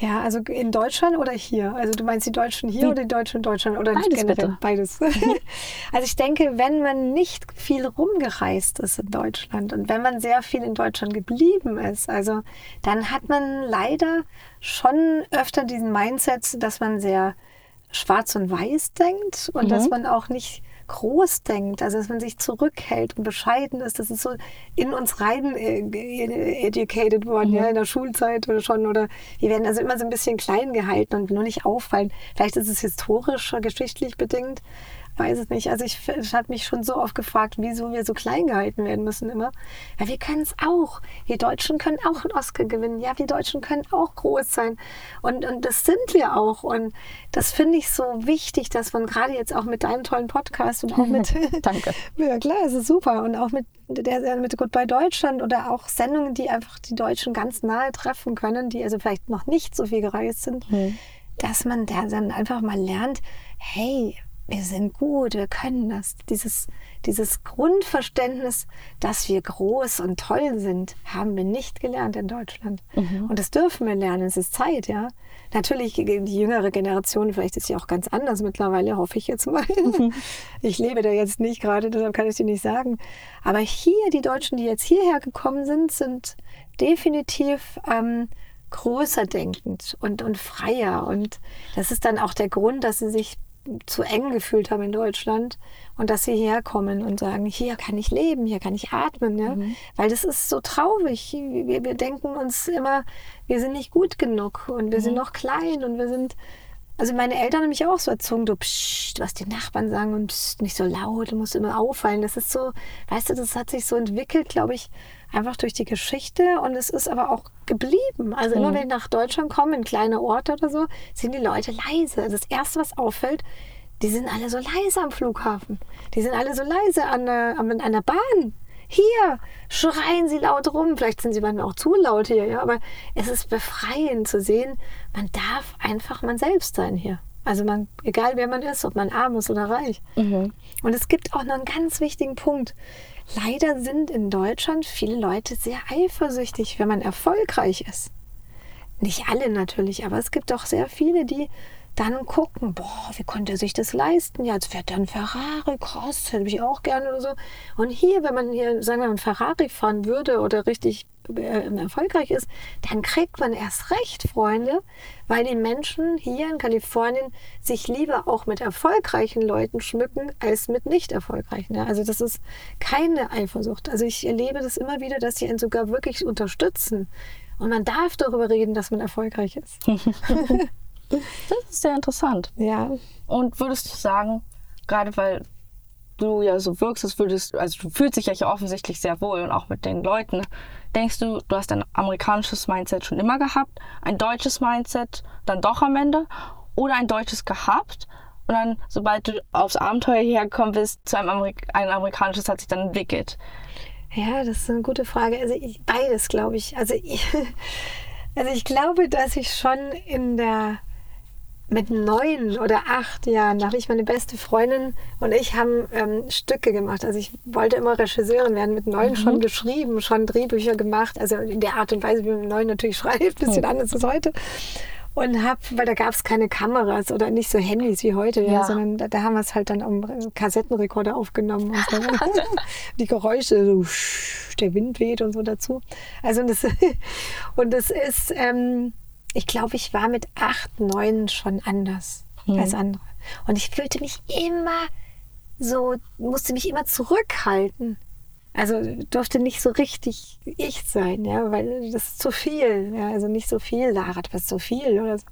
Ja, also in Deutschland oder hier? Also du meinst die Deutschen hier hm. oder die Deutschen in Deutschland oder beides generell? Bitte. Beides. also ich denke, wenn man nicht viel rumgereist ist in Deutschland und wenn man sehr viel in Deutschland geblieben ist, also dann hat man leider schon öfter diesen Mindset, dass man sehr schwarz und weiß denkt und mhm. dass man auch nicht groß denkt, also dass man sich zurückhält und bescheiden ist, das ist so in uns rein äh, educated worden, mhm. ja, in der Schulzeit oder schon, oder wir werden also immer so ein bisschen klein gehalten und nur nicht auffallen. Vielleicht ist es historisch, geschichtlich bedingt, weiß es nicht. Also ich, ich habe mich schon so oft gefragt, wieso wir so klein gehalten werden müssen immer. Ja, wir können es auch. Wir Deutschen können auch einen Oscar gewinnen. Ja, wir Deutschen können auch groß sein. Und, und das sind wir auch. Und das finde ich so wichtig, dass man gerade jetzt auch mit deinem tollen Podcast und auch mit... Danke. ja, klar, es ist super. Und auch mit der mit Goodbye Deutschland oder auch Sendungen, die einfach die Deutschen ganz nahe treffen können, die also vielleicht noch nicht so viel gereist sind, mhm. dass man da dann einfach mal lernt, hey, wir sind gut, wir können das. Dieses, dieses Grundverständnis, dass wir groß und toll sind, haben wir nicht gelernt in Deutschland. Mhm. Und das dürfen wir lernen. Es ist Zeit, ja. Natürlich, die jüngere Generation, vielleicht ist sie auch ganz anders mittlerweile, hoffe ich jetzt mal. Mhm. Ich lebe da jetzt nicht gerade, deshalb kann ich dir nicht sagen. Aber hier, die Deutschen, die jetzt hierher gekommen sind, sind definitiv ähm, größer denkend und, und freier. Und das ist dann auch der Grund, dass sie sich zu eng gefühlt haben in Deutschland und dass sie herkommen und sagen, hier kann ich leben, hier kann ich atmen, ja? Mhm. weil das ist so traurig. Wir, wir, denken uns immer, wir sind nicht gut genug und wir mhm. sind noch klein und wir sind, also meine Eltern haben mich auch so erzogen, du pssst, was die Nachbarn sagen und pssst, nicht so laut, du musst immer auffallen. Das ist so, weißt du, das hat sich so entwickelt, glaube ich, einfach durch die Geschichte und es ist aber auch geblieben. Also mhm. immer wenn ich nach Deutschland komme, in kleine Orte oder so, sind die Leute leise. Das Erste, was auffällt, die sind alle so leise am Flughafen. Die sind alle so leise an der, an der Bahn. Hier schreien sie laut rum. Vielleicht sind sie manchmal auch zu laut hier, ja. Aber es ist befreiend zu sehen, man darf einfach man selbst sein hier. Also man, egal wer man ist, ob man arm ist oder reich. Mhm. Und es gibt auch noch einen ganz wichtigen Punkt. Leider sind in Deutschland viele Leute sehr eifersüchtig, wenn man erfolgreich ist. Nicht alle natürlich, aber es gibt auch sehr viele, die dann gucken, boah, wie konnte er sich das leisten? Ja, jetzt fährt er ein Ferrari, krass, hätte ich auch gerne oder so. Und hier, wenn man hier, sagen wir mal, ein Ferrari fahren würde oder richtig erfolgreich ist, dann kriegt man erst recht Freunde, weil die Menschen hier in Kalifornien sich lieber auch mit erfolgreichen Leuten schmücken als mit nicht erfolgreichen. Ja? Also das ist keine Eifersucht. Also ich erlebe das immer wieder, dass sie einen sogar wirklich unterstützen. Und man darf darüber reden, dass man erfolgreich ist. Das ist sehr interessant. Ja. Und würdest du sagen, gerade weil du ja so wirkst, als würdest, also du fühlst dich ja offensichtlich sehr wohl und auch mit den Leuten. Denkst du, du hast ein amerikanisches Mindset schon immer gehabt, ein deutsches Mindset dann doch am Ende oder ein deutsches gehabt und dann, sobald du aufs Abenteuer hierher gekommen bist, zu einem Amerik ein amerikanisches hat sich dann entwickelt? Ja, das ist eine gute Frage. Also ich, beides, glaube ich. Also ich, also ich glaube, dass ich schon in der mit neun oder acht Jahren habe ich meine beste Freundin und ich haben ähm, Stücke gemacht. Also ich wollte immer Regisseurin werden, mit neun mhm. schon geschrieben, schon Drehbücher gemacht. Also in der Art und Weise, wie man mit neun natürlich schreibt, bisschen mhm. anders als heute. Und habe, weil da gab es keine Kameras oder nicht so Handys wie heute, ja. Ja, sondern da, da, haben wir es halt dann am Kassettenrekorder aufgenommen. Und so. Die Geräusche, so der Wind weht und so dazu. Also und das, und das ist... Ähm, ich glaube, ich war mit acht, neun schon anders mhm. als andere. Und ich fühlte mich immer so, musste mich immer zurückhalten. Also durfte nicht so richtig ich sein, ja, weil das ist zu viel. Ja, also nicht so viel, Lara, du bist zu viel oder so.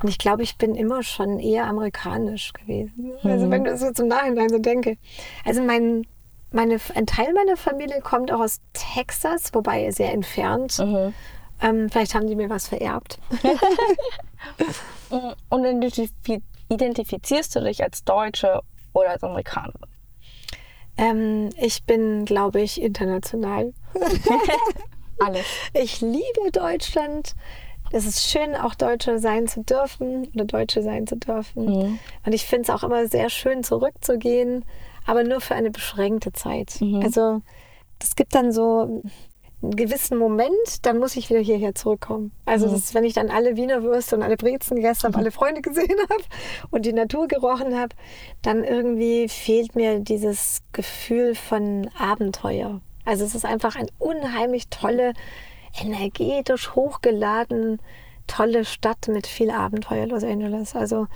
Und ich glaube, ich bin immer schon eher amerikanisch gewesen. Mhm. Also wenn ich so zum Nachhinein so denke. Also mein, meine, ein Teil meiner Familie kommt auch aus Texas, wobei sehr entfernt. Mhm. Ähm, vielleicht haben die mir was vererbt. Und identifizierst du dich als Deutsche oder als Amerikanerin? Ähm, ich bin, glaube ich, international. Alles. Ich liebe Deutschland. Es ist schön, auch Deutsche sein zu dürfen oder Deutsche sein zu dürfen. Mhm. Und ich finde es auch immer sehr schön, zurückzugehen, aber nur für eine beschränkte Zeit. Mhm. Also es gibt dann so einen gewissen Moment, dann muss ich wieder hierher zurückkommen. Also mhm. das ist, wenn ich dann alle Wiener Würste und alle Brezen gegessen habe, mhm. alle Freunde gesehen habe und die Natur gerochen habe, dann irgendwie fehlt mir dieses Gefühl von Abenteuer. Also es ist einfach eine unheimlich tolle, energetisch hochgeladen, tolle Stadt mit viel Abenteuer, Los Angeles. Also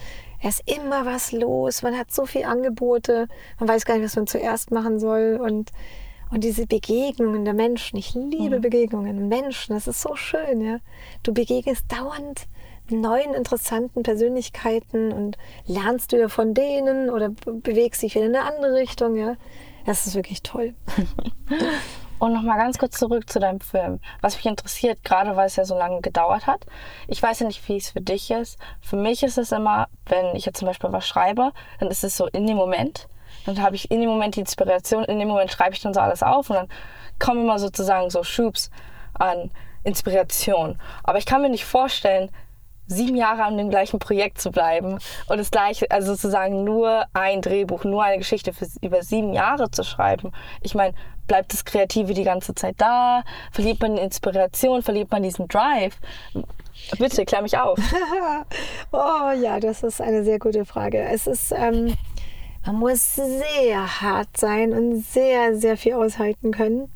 es ist immer was los, man hat so viele Angebote, man weiß gar nicht, was man zuerst machen soll und und diese Begegnungen der Menschen, ich liebe mhm. Begegnungen, Menschen, das ist so schön, ja. Du begegnest dauernd neuen, interessanten Persönlichkeiten und lernst wieder von denen oder bewegst dich wieder in eine andere Richtung, ja. Das ist wirklich toll. Und nochmal ganz kurz zurück zu deinem Film. Was mich interessiert, gerade weil es ja so lange gedauert hat. Ich weiß ja nicht, wie es für dich ist. Für mich ist es immer, wenn ich jetzt zum Beispiel was schreibe, dann ist es so in dem Moment. Dann habe ich in dem Moment die Inspiration, in dem Moment schreibe ich dann so alles auf und dann kommen immer sozusagen so Schubs an Inspiration. Aber ich kann mir nicht vorstellen, sieben Jahre an dem gleichen Projekt zu bleiben und das gleiche, also sozusagen nur ein Drehbuch, nur eine Geschichte für über sieben Jahre zu schreiben. Ich meine, bleibt das Kreative die ganze Zeit da? Verliert man Inspiration? Verliert man diesen Drive? Bitte, klär mich auf. oh ja, das ist eine sehr gute Frage. Es ist, ähm, man muss sehr hart sein und sehr, sehr viel aushalten können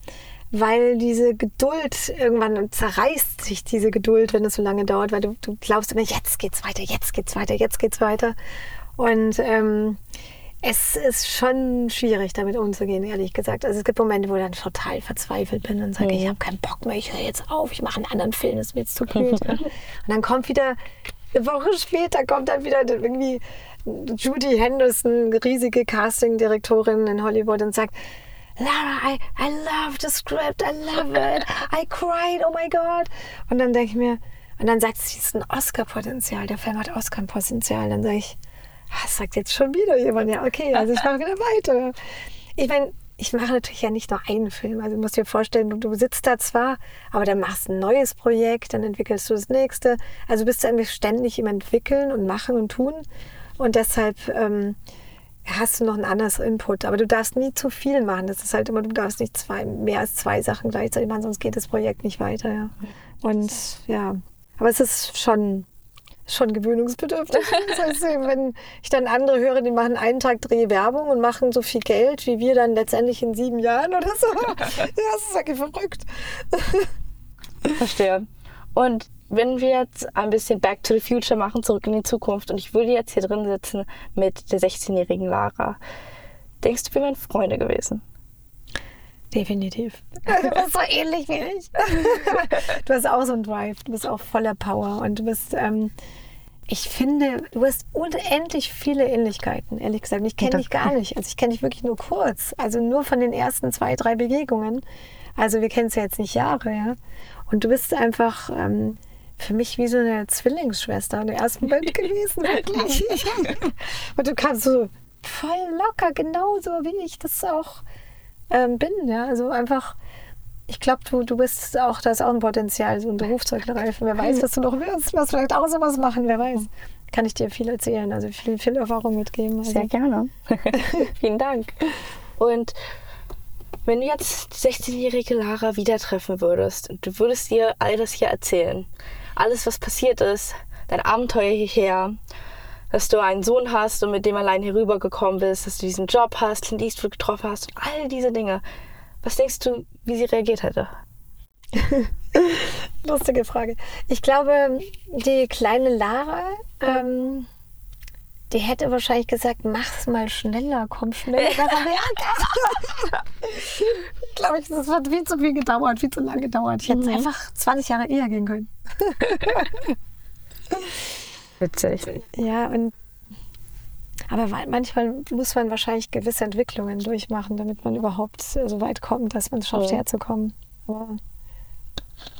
weil diese Geduld, irgendwann zerreißt sich diese Geduld, wenn es so lange dauert, weil du, du glaubst immer, jetzt geht's weiter, jetzt geht's weiter, jetzt geht's weiter. Und ähm, es ist schon schwierig, damit umzugehen, ehrlich gesagt. Also es gibt Momente, wo ich dann total verzweifelt bin und sage, mhm. ich habe keinen Bock mehr, ich höre jetzt auf, ich mache einen anderen Film, das ist mir jetzt zu blöd. und dann kommt wieder, eine Woche später kommt dann wieder irgendwie Judy Henderson, riesige Casting-Direktorin in Hollywood und sagt, Lara, I, I love the script, I love it, I cried, oh my God. Und dann denke ich mir, und dann sagt sie, es ist ein Oscar-Potenzial, der Film hat Oscar-Potenzial. Dann sage ich, das sagt jetzt schon wieder jemand, ja, okay, also ich mache wieder weiter. Ich meine, ich mache natürlich ja nicht nur einen Film. Also du musst dir vorstellen, du, du sitzt da zwar, aber dann machst du ein neues Projekt, dann entwickelst du das nächste. Also bist du eigentlich ständig im Entwickeln und Machen und Tun. Und deshalb ähm, hast du noch ein anderes Input. Aber du darfst nie zu viel machen. Das ist halt immer, du darfst nicht zwei, mehr als zwei Sachen gleichzeitig machen, sonst geht das Projekt nicht weiter. Ja. Und ja, aber es ist schon, schon gewöhnungsbedürftig. Das heißt, wenn ich dann andere höre, die machen einen Tag Drehwerbung und machen so viel Geld wie wir dann letztendlich in sieben Jahren oder so. Ja, das ist wirklich verrückt. Verstehe. Und wenn wir jetzt ein bisschen Back to the Future machen, zurück in die Zukunft, und ich würde jetzt hier drin sitzen mit der 16-jährigen Lara, denkst du, wir wären Freunde gewesen? Definitiv. Du bist so ähnlich wie ich. Du hast auch so einen Drive, du bist auch voller Power und du bist, ähm, ich finde, du hast unendlich viele Ähnlichkeiten, ehrlich gesagt. Ich kenne dich gar nicht. Also ich kenne dich wirklich nur kurz. Also nur von den ersten zwei, drei Begegnungen. Also wir kennen es ja jetzt nicht Jahre, ja. Und du bist einfach, ähm, für mich wie so eine Zwillingsschwester in der ersten Band gewesen, wirklich. und du kannst so voll locker, genauso wie ich das auch ähm, bin. Ja? Also einfach, ich glaube, du, du bist auch, da ist auch ein Potenzial, so ein Berufszeugreifen. Wer weiß, was du noch wirst, was vielleicht auch sowas machen, wer weiß. Kann ich dir viel erzählen, also viel, viel Erfahrung mitgeben. Also. Sehr gerne. Vielen Dank. Und wenn du jetzt 16-jährige Lara wieder treffen würdest und du würdest ihr all das hier erzählen, alles, was passiert ist, dein Abenteuer hierher, dass du einen Sohn hast und mit dem allein hier rübergekommen bist, dass du diesen Job hast, Clint Eastwood getroffen hast und all diese Dinge. Was denkst du, wie sie reagiert hätte? Lustige Frage. Ich glaube, die kleine Lara, ähm, die hätte wahrscheinlich gesagt, mach's mal schneller, komm schneller. ich glaube, das hat viel zu viel gedauert, viel zu lange gedauert. Ich hätte mhm. einfach 20 Jahre eher gehen können. Witzig. Ja, und aber manchmal muss man wahrscheinlich gewisse Entwicklungen durchmachen, damit man überhaupt so weit kommt, dass man es schafft, mhm. herzukommen. Aber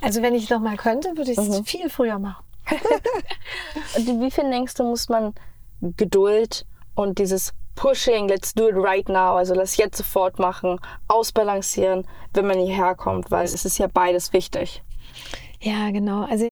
also wenn ich noch mal könnte, würde ich es mhm. viel früher machen. und wie viel denkst du, muss man Geduld und dieses Pushing, let's do it right now, also lass jetzt sofort machen, ausbalancieren, wenn man hierher kommt, weil es ist ja beides wichtig. Ja, genau. Also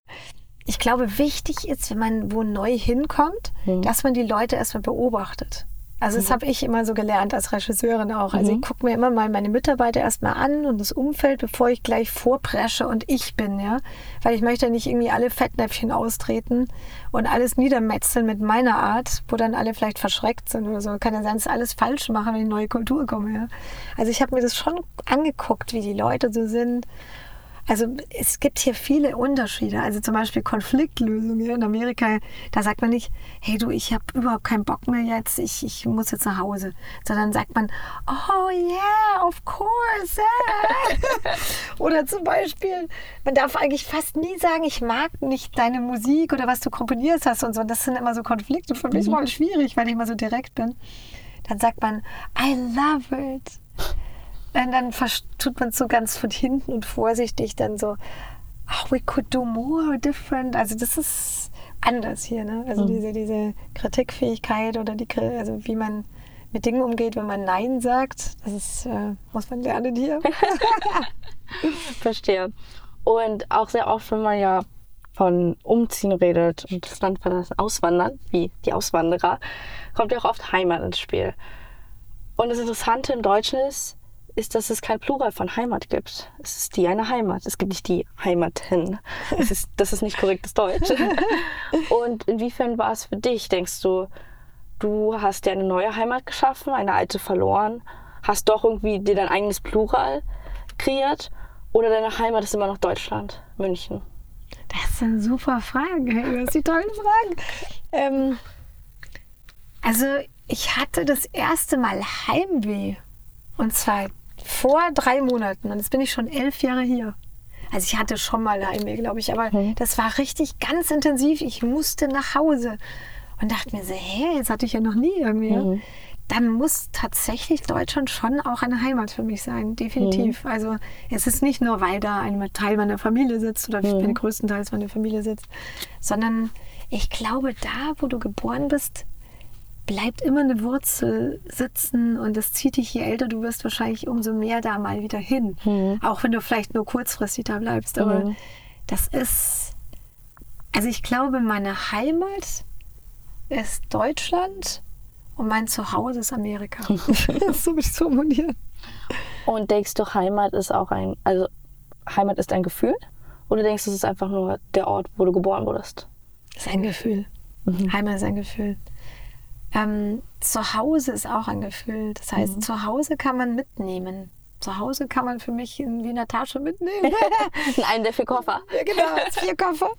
ich glaube, wichtig ist, wenn man wo neu hinkommt, mhm. dass man die Leute erstmal beobachtet. Also das mhm. habe ich immer so gelernt als Regisseurin auch. Also mhm. ich gucke mir immer mal meine Mitarbeiter erstmal an und das Umfeld, bevor ich gleich vorpresche und ich bin, ja. Weil ich möchte nicht irgendwie alle Fettnäpfchen austreten und alles niedermetzeln mit meiner Art, wo dann alle vielleicht verschreckt sind oder so. Kann ja sein, dass alles falsch machen, wenn ich in eine neue Kultur komme, ja. Also ich habe mir das schon angeguckt, wie die Leute so sind Also es gibt hier viele Unterschiede. Also zum Beispiel Konfliktlösung in Amerika, da sagt man nicht, hey du, ich habe überhaupt keinen Bock mehr jetzt, ich, ich muss jetzt nach Hause. Sondern sagt man, oh yeah, of course. Yeah. oder zum Beispiel, man darf eigentlich fast nie sagen, ich mag nicht deine Musik oder was du komponierst hast und so. Und das sind immer so Konflikte. Für mich mhm. voll schwierig, weil ich mal so direkt bin. Dann sagt man, I love it. Und dann tut man es so ganz von hinten und vorsichtig dann so, oh, we could do more, different. Also das ist anders hier, ne? Also mhm. diese, diese Kritikfähigkeit oder die, also wie man mit Dingen umgeht, wenn man Nein sagt, das ist, äh, muss man lernen hier. Verstehe. Und auch sehr oft, wenn man ja von Umziehen redet und das Land verlassen, Auswandern, wie die Auswanderer, kommt ja auch oft Heimat ins Spiel. Und das Interessante im Deutschen ist, ist, dass es kein Plural von Heimat gibt. Es ist die eine Heimat. Es gibt nicht die Heimaten. Es ist, das ist nicht korrektes Deutsch. Und inwiefern war es für dich? Denkst du, du hast dir eine neue Heimat geschaffen, eine alte verloren, hast doch irgendwie dir dein eigenes Plural kreiert oder deine Heimat ist immer noch Deutschland, München? Das sind super Fragen. Das sind tolle Fragen. Ähm, also ich hatte das erste Mal Heimweh. Und zwar vor drei Monaten. Und jetzt bin ich schon elf Jahre hier. Also ich hatte schon mal Heimweh, glaube ich, aber mhm. das war richtig ganz intensiv. Ich musste nach Hause und dachte mir so, hä, jetzt hatte ich ja noch nie irgendwie. Mhm. Dann muss tatsächlich Deutschland schon auch eine Heimat für mich sein, definitiv. Mhm. Also es ist nicht nur, weil da ein Teil meiner Familie sitzt oder mhm. größtenteils meine Familie sitzt, sondern ich glaube, da, wo du geboren bist, bleibt immer eine Wurzel sitzen und das zieht dich, je älter du wirst, wahrscheinlich umso mehr da mal wieder hin. Mhm. Auch wenn du vielleicht nur kurzfristig da bleibst. Aber mhm. das ist, also ich glaube, meine Heimat ist Deutschland und mein Zuhause ist Amerika. so würde ich es formulieren. Und denkst du, Heimat ist auch ein, also Heimat ist ein Gefühl? Oder denkst du, es ist einfach nur der Ort, wo du geboren wurdest? Das ist ein Gefühl. Mhm. Heimat ist ein Gefühl. Ähm, Zuhause ist auch ein Gefühl. Das heißt, mhm. zu Hause kann man mitnehmen. Zu Hause kann man für mich in Wiener Tasche mitnehmen. in einen der vier Koffer. Ja, genau, vier Koffer.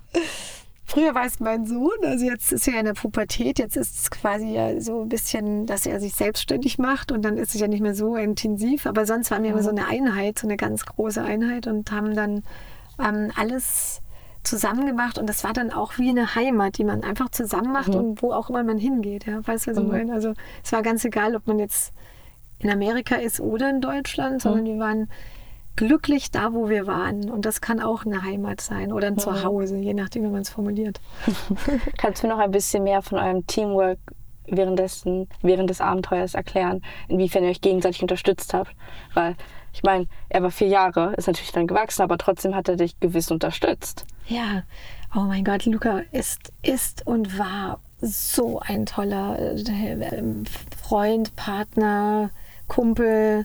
Früher war es mein Sohn, also jetzt ist er in der Pubertät, jetzt ist es quasi ja so ein bisschen, dass er sich selbstständig macht und dann ist es ja nicht mehr so intensiv, aber sonst waren wir immer so eine Einheit, so eine ganz große Einheit und haben dann ähm, alles zusammen gemacht und das war dann auch wie eine Heimat, die man einfach zusammen macht mhm. und wo auch immer man hingeht. Ja, weißt du, was ich mhm. meine? Also es war ganz egal, ob man jetzt in Amerika ist oder in Deutschland, sondern mhm. wir waren glücklich da, wo wir waren. Und das kann auch eine Heimat sein oder ein mhm. Zuhause, je nachdem, wie man es formuliert. Kannst du noch ein bisschen mehr von eurem Teamwork währenddessen, während des Abenteuers erklären, inwiefern ihr euch gegenseitig unterstützt habt? Weil ich meine, er war vier Jahre, ist natürlich dann gewachsen, aber trotzdem hat er dich gewiss unterstützt. Ja, oh mein Gott, Luca ist, ist und war so ein toller äh, Freund, Partner, Kumpel,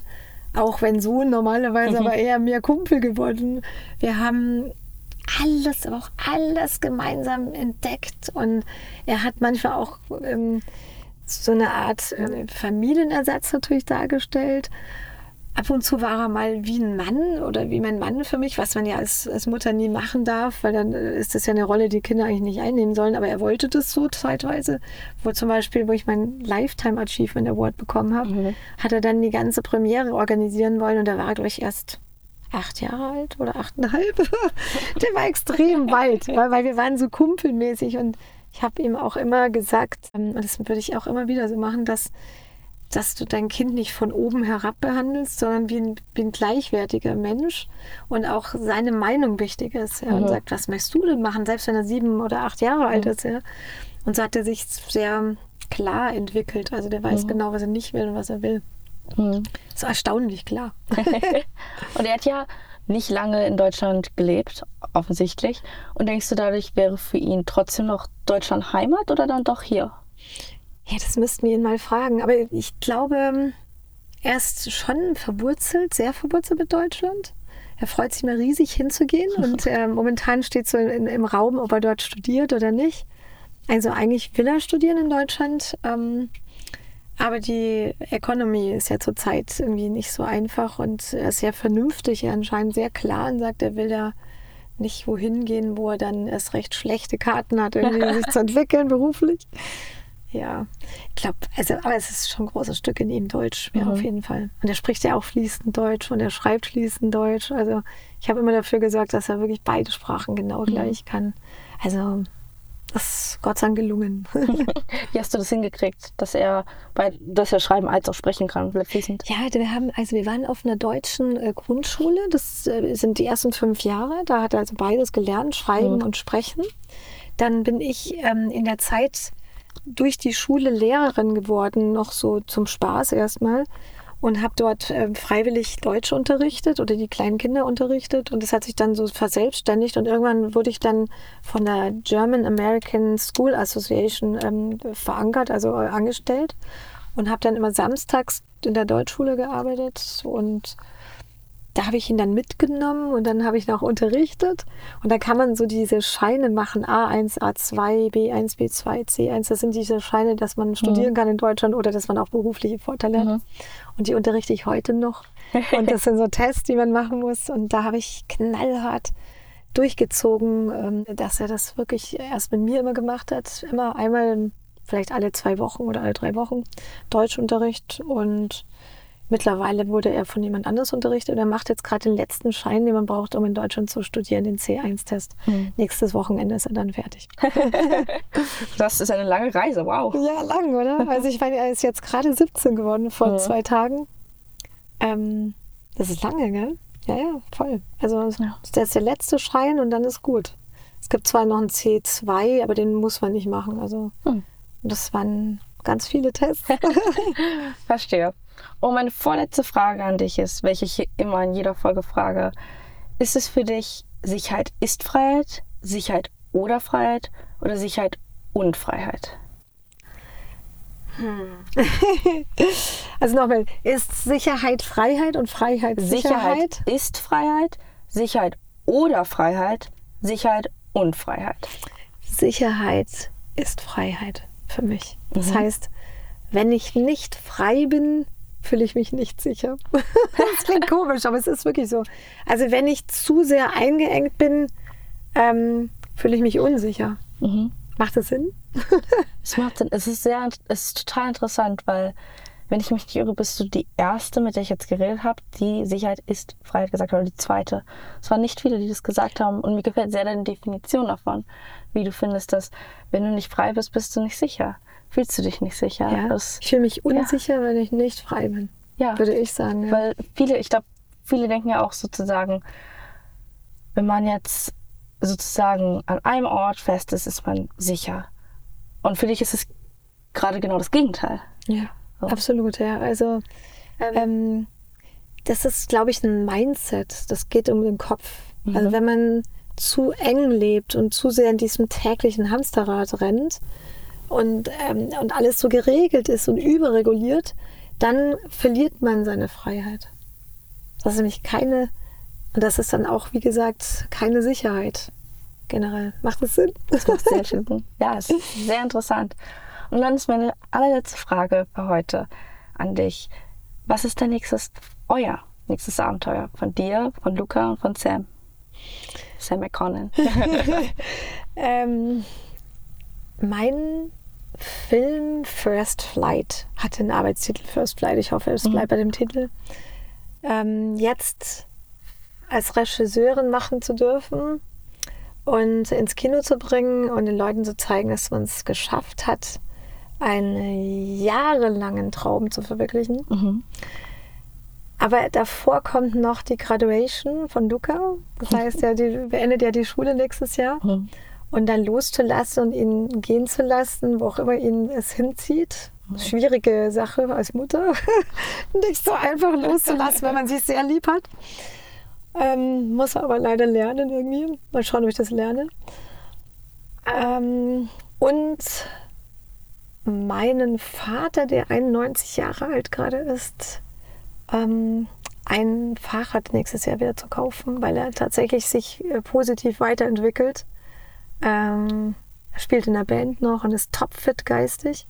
auch wenn Sohn normalerweise, aber eher mehr Kumpel geworden. Wir haben alles, aber auch alles gemeinsam entdeckt und er hat manchmal auch ähm, so eine Art äh, Familienersatz natürlich dargestellt ab und zu war er mal wie ein Mann oder wie mein Mann für mich, was man ja als, als Mutter nie machen darf, weil dann äh, ist das ja eine Rolle, die Kinder eigentlich nicht einnehmen sollen. Aber er wollte das so zeitweise, wo zum Beispiel, wo ich mein Lifetime Achievement Award bekommen habe, mhm. hat er dann die ganze Premiere organisieren wollen und da war, glaube ich, erst acht Jahre alt oder achteinhalb. Der war extrem weit, weil, weil wir waren so kumpelmäßig und ich habe ihm auch immer gesagt, ähm, und das würde ich auch immer wieder so machen, dass dass du dein Kind nicht von oben herab behandelst, sondern wie ein, wie ein gleichwertiger Mensch und auch seine Meinung wichtig ist. Ja, mhm. Und sagt, was möchtest du denn machen, selbst wenn er sieben oder acht Jahre alt mhm. ist. Ja. Und so hat er sich sehr klar entwickelt. Also der weiß mhm. genau, was er nicht will und was er will. Mhm. ist erstaunlich klar. und er hat ja nicht lange in Deutschland gelebt, offensichtlich. Und denkst du, dadurch wäre für ihn trotzdem noch Deutschland Heimat oder dann doch hier? Ja, das müssten wir ihn mal fragen. Aber ich glaube, er ist schon verwurzelt, sehr verwurzelt mit Deutschland. Er freut sich mal riesig hinzugehen und äh, momentan steht so in, im Raum, ob er dort studiert oder nicht. Also eigentlich will er studieren in Deutschland, ähm, Aber die Economy ist ja zurzeit irgendwie nicht so einfach und er ist sehr vernünftig, er anscheinend sehr klar und sagt, er will da nicht wohin gehen, wo er dann erst recht schlechte Karten hat, irgendwie sich zu entwickeln beruflich. Ja, ich glaube, also, aber es ist schon ein großes Stück in ihm Deutsch, ja, mhm. auf jeden Fall. Und er spricht ja auch fließend Deutsch und er schreibt fließend Deutsch. Also ich habe immer dafür gesorgt, dass er wirklich beide Sprachen genau mhm. gleich kann. Also das ist Gott sei Dank gelungen. Wie hast du das hingekriegt, dass er, bei, dass er schreiben als auch sprechen kann, fließend? Ja, wir haben, also wir waren auf einer deutschen äh, Grundschule. Das äh, sind die ersten fünf Jahre. Da hat er also beides gelernt, schreiben mhm. und sprechen. Dann bin ich ähm, in der Zeit durch die Schule Lehrerin geworden, noch so zum Spaß erstmal. Und habe dort äh, freiwillig Deutsch unterrichtet oder die kleinen Kinder unterrichtet. Und das hat sich dann so verselbstständigt. Und irgendwann wurde ich dann von der German American School Association ähm, verankert, also äh, angestellt. Und habe dann immer samstags in der Deutschschule gearbeitet. Und da habe ich ihn dann mitgenommen und dann habe ich noch unterrichtet. Und da kann man so diese Scheine machen, A1, A2, B1, B2, C1. Das sind diese Scheine, dass man studieren mhm. kann in Deutschland oder dass man auch berufliche Vorteile mhm. hat. Und die unterrichte ich heute noch. Und das sind so Tests, die man machen muss. Und da habe ich knallhart durchgezogen, ähm, dass er das wirklich erst mit mir immer gemacht hat. Immer einmal, vielleicht alle zwei Wochen oder alle drei Wochen Deutschunterricht und Mittlerweile wurde er von jemand anders unterrichtet und er macht jetzt gerade den letzten Schein, den man braucht, um in Deutschland zu studieren, den C1-Test. Hm. Nächstes Wochenende ist er dann fertig. das ist eine lange Reise, wow. Ja, lang, oder? Also ich meine, er ist jetzt gerade 17 geworden vor ja. zwei Tagen. Ähm, das ist lange, gell? Ja, ja, voll. Also ja. das ist der letzte Schein und dann ist gut. Es gibt zwar noch einen C2, aber den muss man nicht machen. Also hm. das waren ganz viele Tests. Verstehe. Und meine vorletzte Frage an dich ist, welche ich immer in jeder Folge frage, ist es für dich Sicherheit ist Freiheit, Sicherheit oder Freiheit oder Sicherheit und Freiheit? Hm. also nochmal, ist Sicherheit Freiheit und Freiheit Sicherheit? Sicherheit ist Freiheit, Sicherheit oder Freiheit, Sicherheit und Freiheit. Sicherheit ist Freiheit für mich. Das mhm. heißt, wenn ich nicht frei bin, fühle ich mich nicht sicher. das klingt komisch, aber es ist wirklich so. Also wenn ich zu sehr eingeengt bin, ähm, fühle ich mich unsicher. Mhm. Macht das Sinn? es macht Sinn. Es ist sehr, es ist total interessant, weil wenn ich mich nicht irre, bist du die erste, mit der ich jetzt geredet habe, die Sicherheit ist Freiheit gesagt hat, oder die zweite. Es waren nicht viele, die das gesagt haben. Und mir gefällt sehr deine Definition davon, wie du findest, dass wenn du nicht frei bist, bist du nicht sicher fühlst du dich nicht sicher. Ja, das, ich fühle mich unsicher, ja. wenn ich nicht frei bin. Ja. Würde ich sagen. Ja. Weil viele, ich glaube, viele denken ja auch sozusagen, wenn man jetzt sozusagen an einem Ort fest ist, ist man sicher. Und für dich ist es gerade genau das Gegenteil. Ja, so. absolut, ja. Also ähm, ähm das ist, glaube ich, ein Mindset. Das geht um den Kopf. Mhm. Also wenn man zu eng lebt und zu sehr in diesem täglichen Hamsterrad rennt, und, ähm, und alles so geregelt ist und überreguliert, dann verliert man seine Freiheit. Das ist nämlich keine, und das ist dann auch, wie gesagt, keine Sicherheit generell. Macht das Sinn? Das macht sehr schön Sinn. Ja, es ist sehr interessant. Und dann ist meine allerletzte Frage für heute an dich. Was ist dein nächstes, euer nächstes Abenteuer von dir, von Luca und von Sam? Sam McConnell. ähm, mein Film First Flight hat den Arbeitstitel First Flight. Ich hoffe, es mhm. bleibt bei dem Titel. Ähm, jetzt als Regisseurin machen zu dürfen und ins Kino zu bringen und den Leuten zu zeigen, dass man es geschafft hat, einen jahrelangen Traum zu verwirklichen. Mhm. Aber davor kommt noch die Graduation von Luca. Das heißt, er beendet ja die Schule nächstes Jahr. Mhm und dann loszulassen und ihn gehen zu lassen, wo auch immer ihn es hinzieht. Schwierige Sache als Mutter, nicht so einfach loszulassen, wenn man sich sehr lieb hat. Ähm, muss aber leider lernen irgendwie. Mal schauen, ob ich das lerne. Ähm, und meinen Vater, der 91 Jahre alt gerade ist, ähm, ein Fahrrad nächstes Jahr wieder zu kaufen, weil er tatsächlich sich äh, positiv weiterentwickelt ähm, er spielt in der Band noch und ist topfit geistig.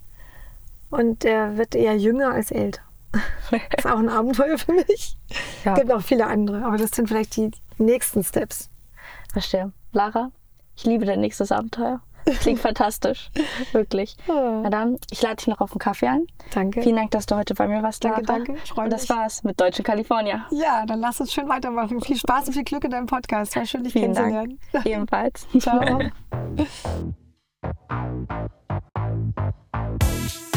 und der wird eher jünger als älter. Das ist auch ein Abenteuer für mich. Ja. Es gibt auch viele andere, aber das sind vielleicht die nächsten Steps. Verstehe. Lara, ich liebe dein nächstes Abenteuer. Klingt fantastisch. Wirklich. Ah. Ja. Madame, ich lade dich noch auf einen Kaffee ein. Danke. Vielen Dank, dass du heute bei mir warst, Lara. Danke, danke. Freue und das mich. war's mit Deutschen California. Ja, dann lass uns schön weitermachen. Viel Spaß und viel Glück in deinem Podcast. War schön, dich Vielen kennenzulernen. Dank. Ebenfalls. Ciao.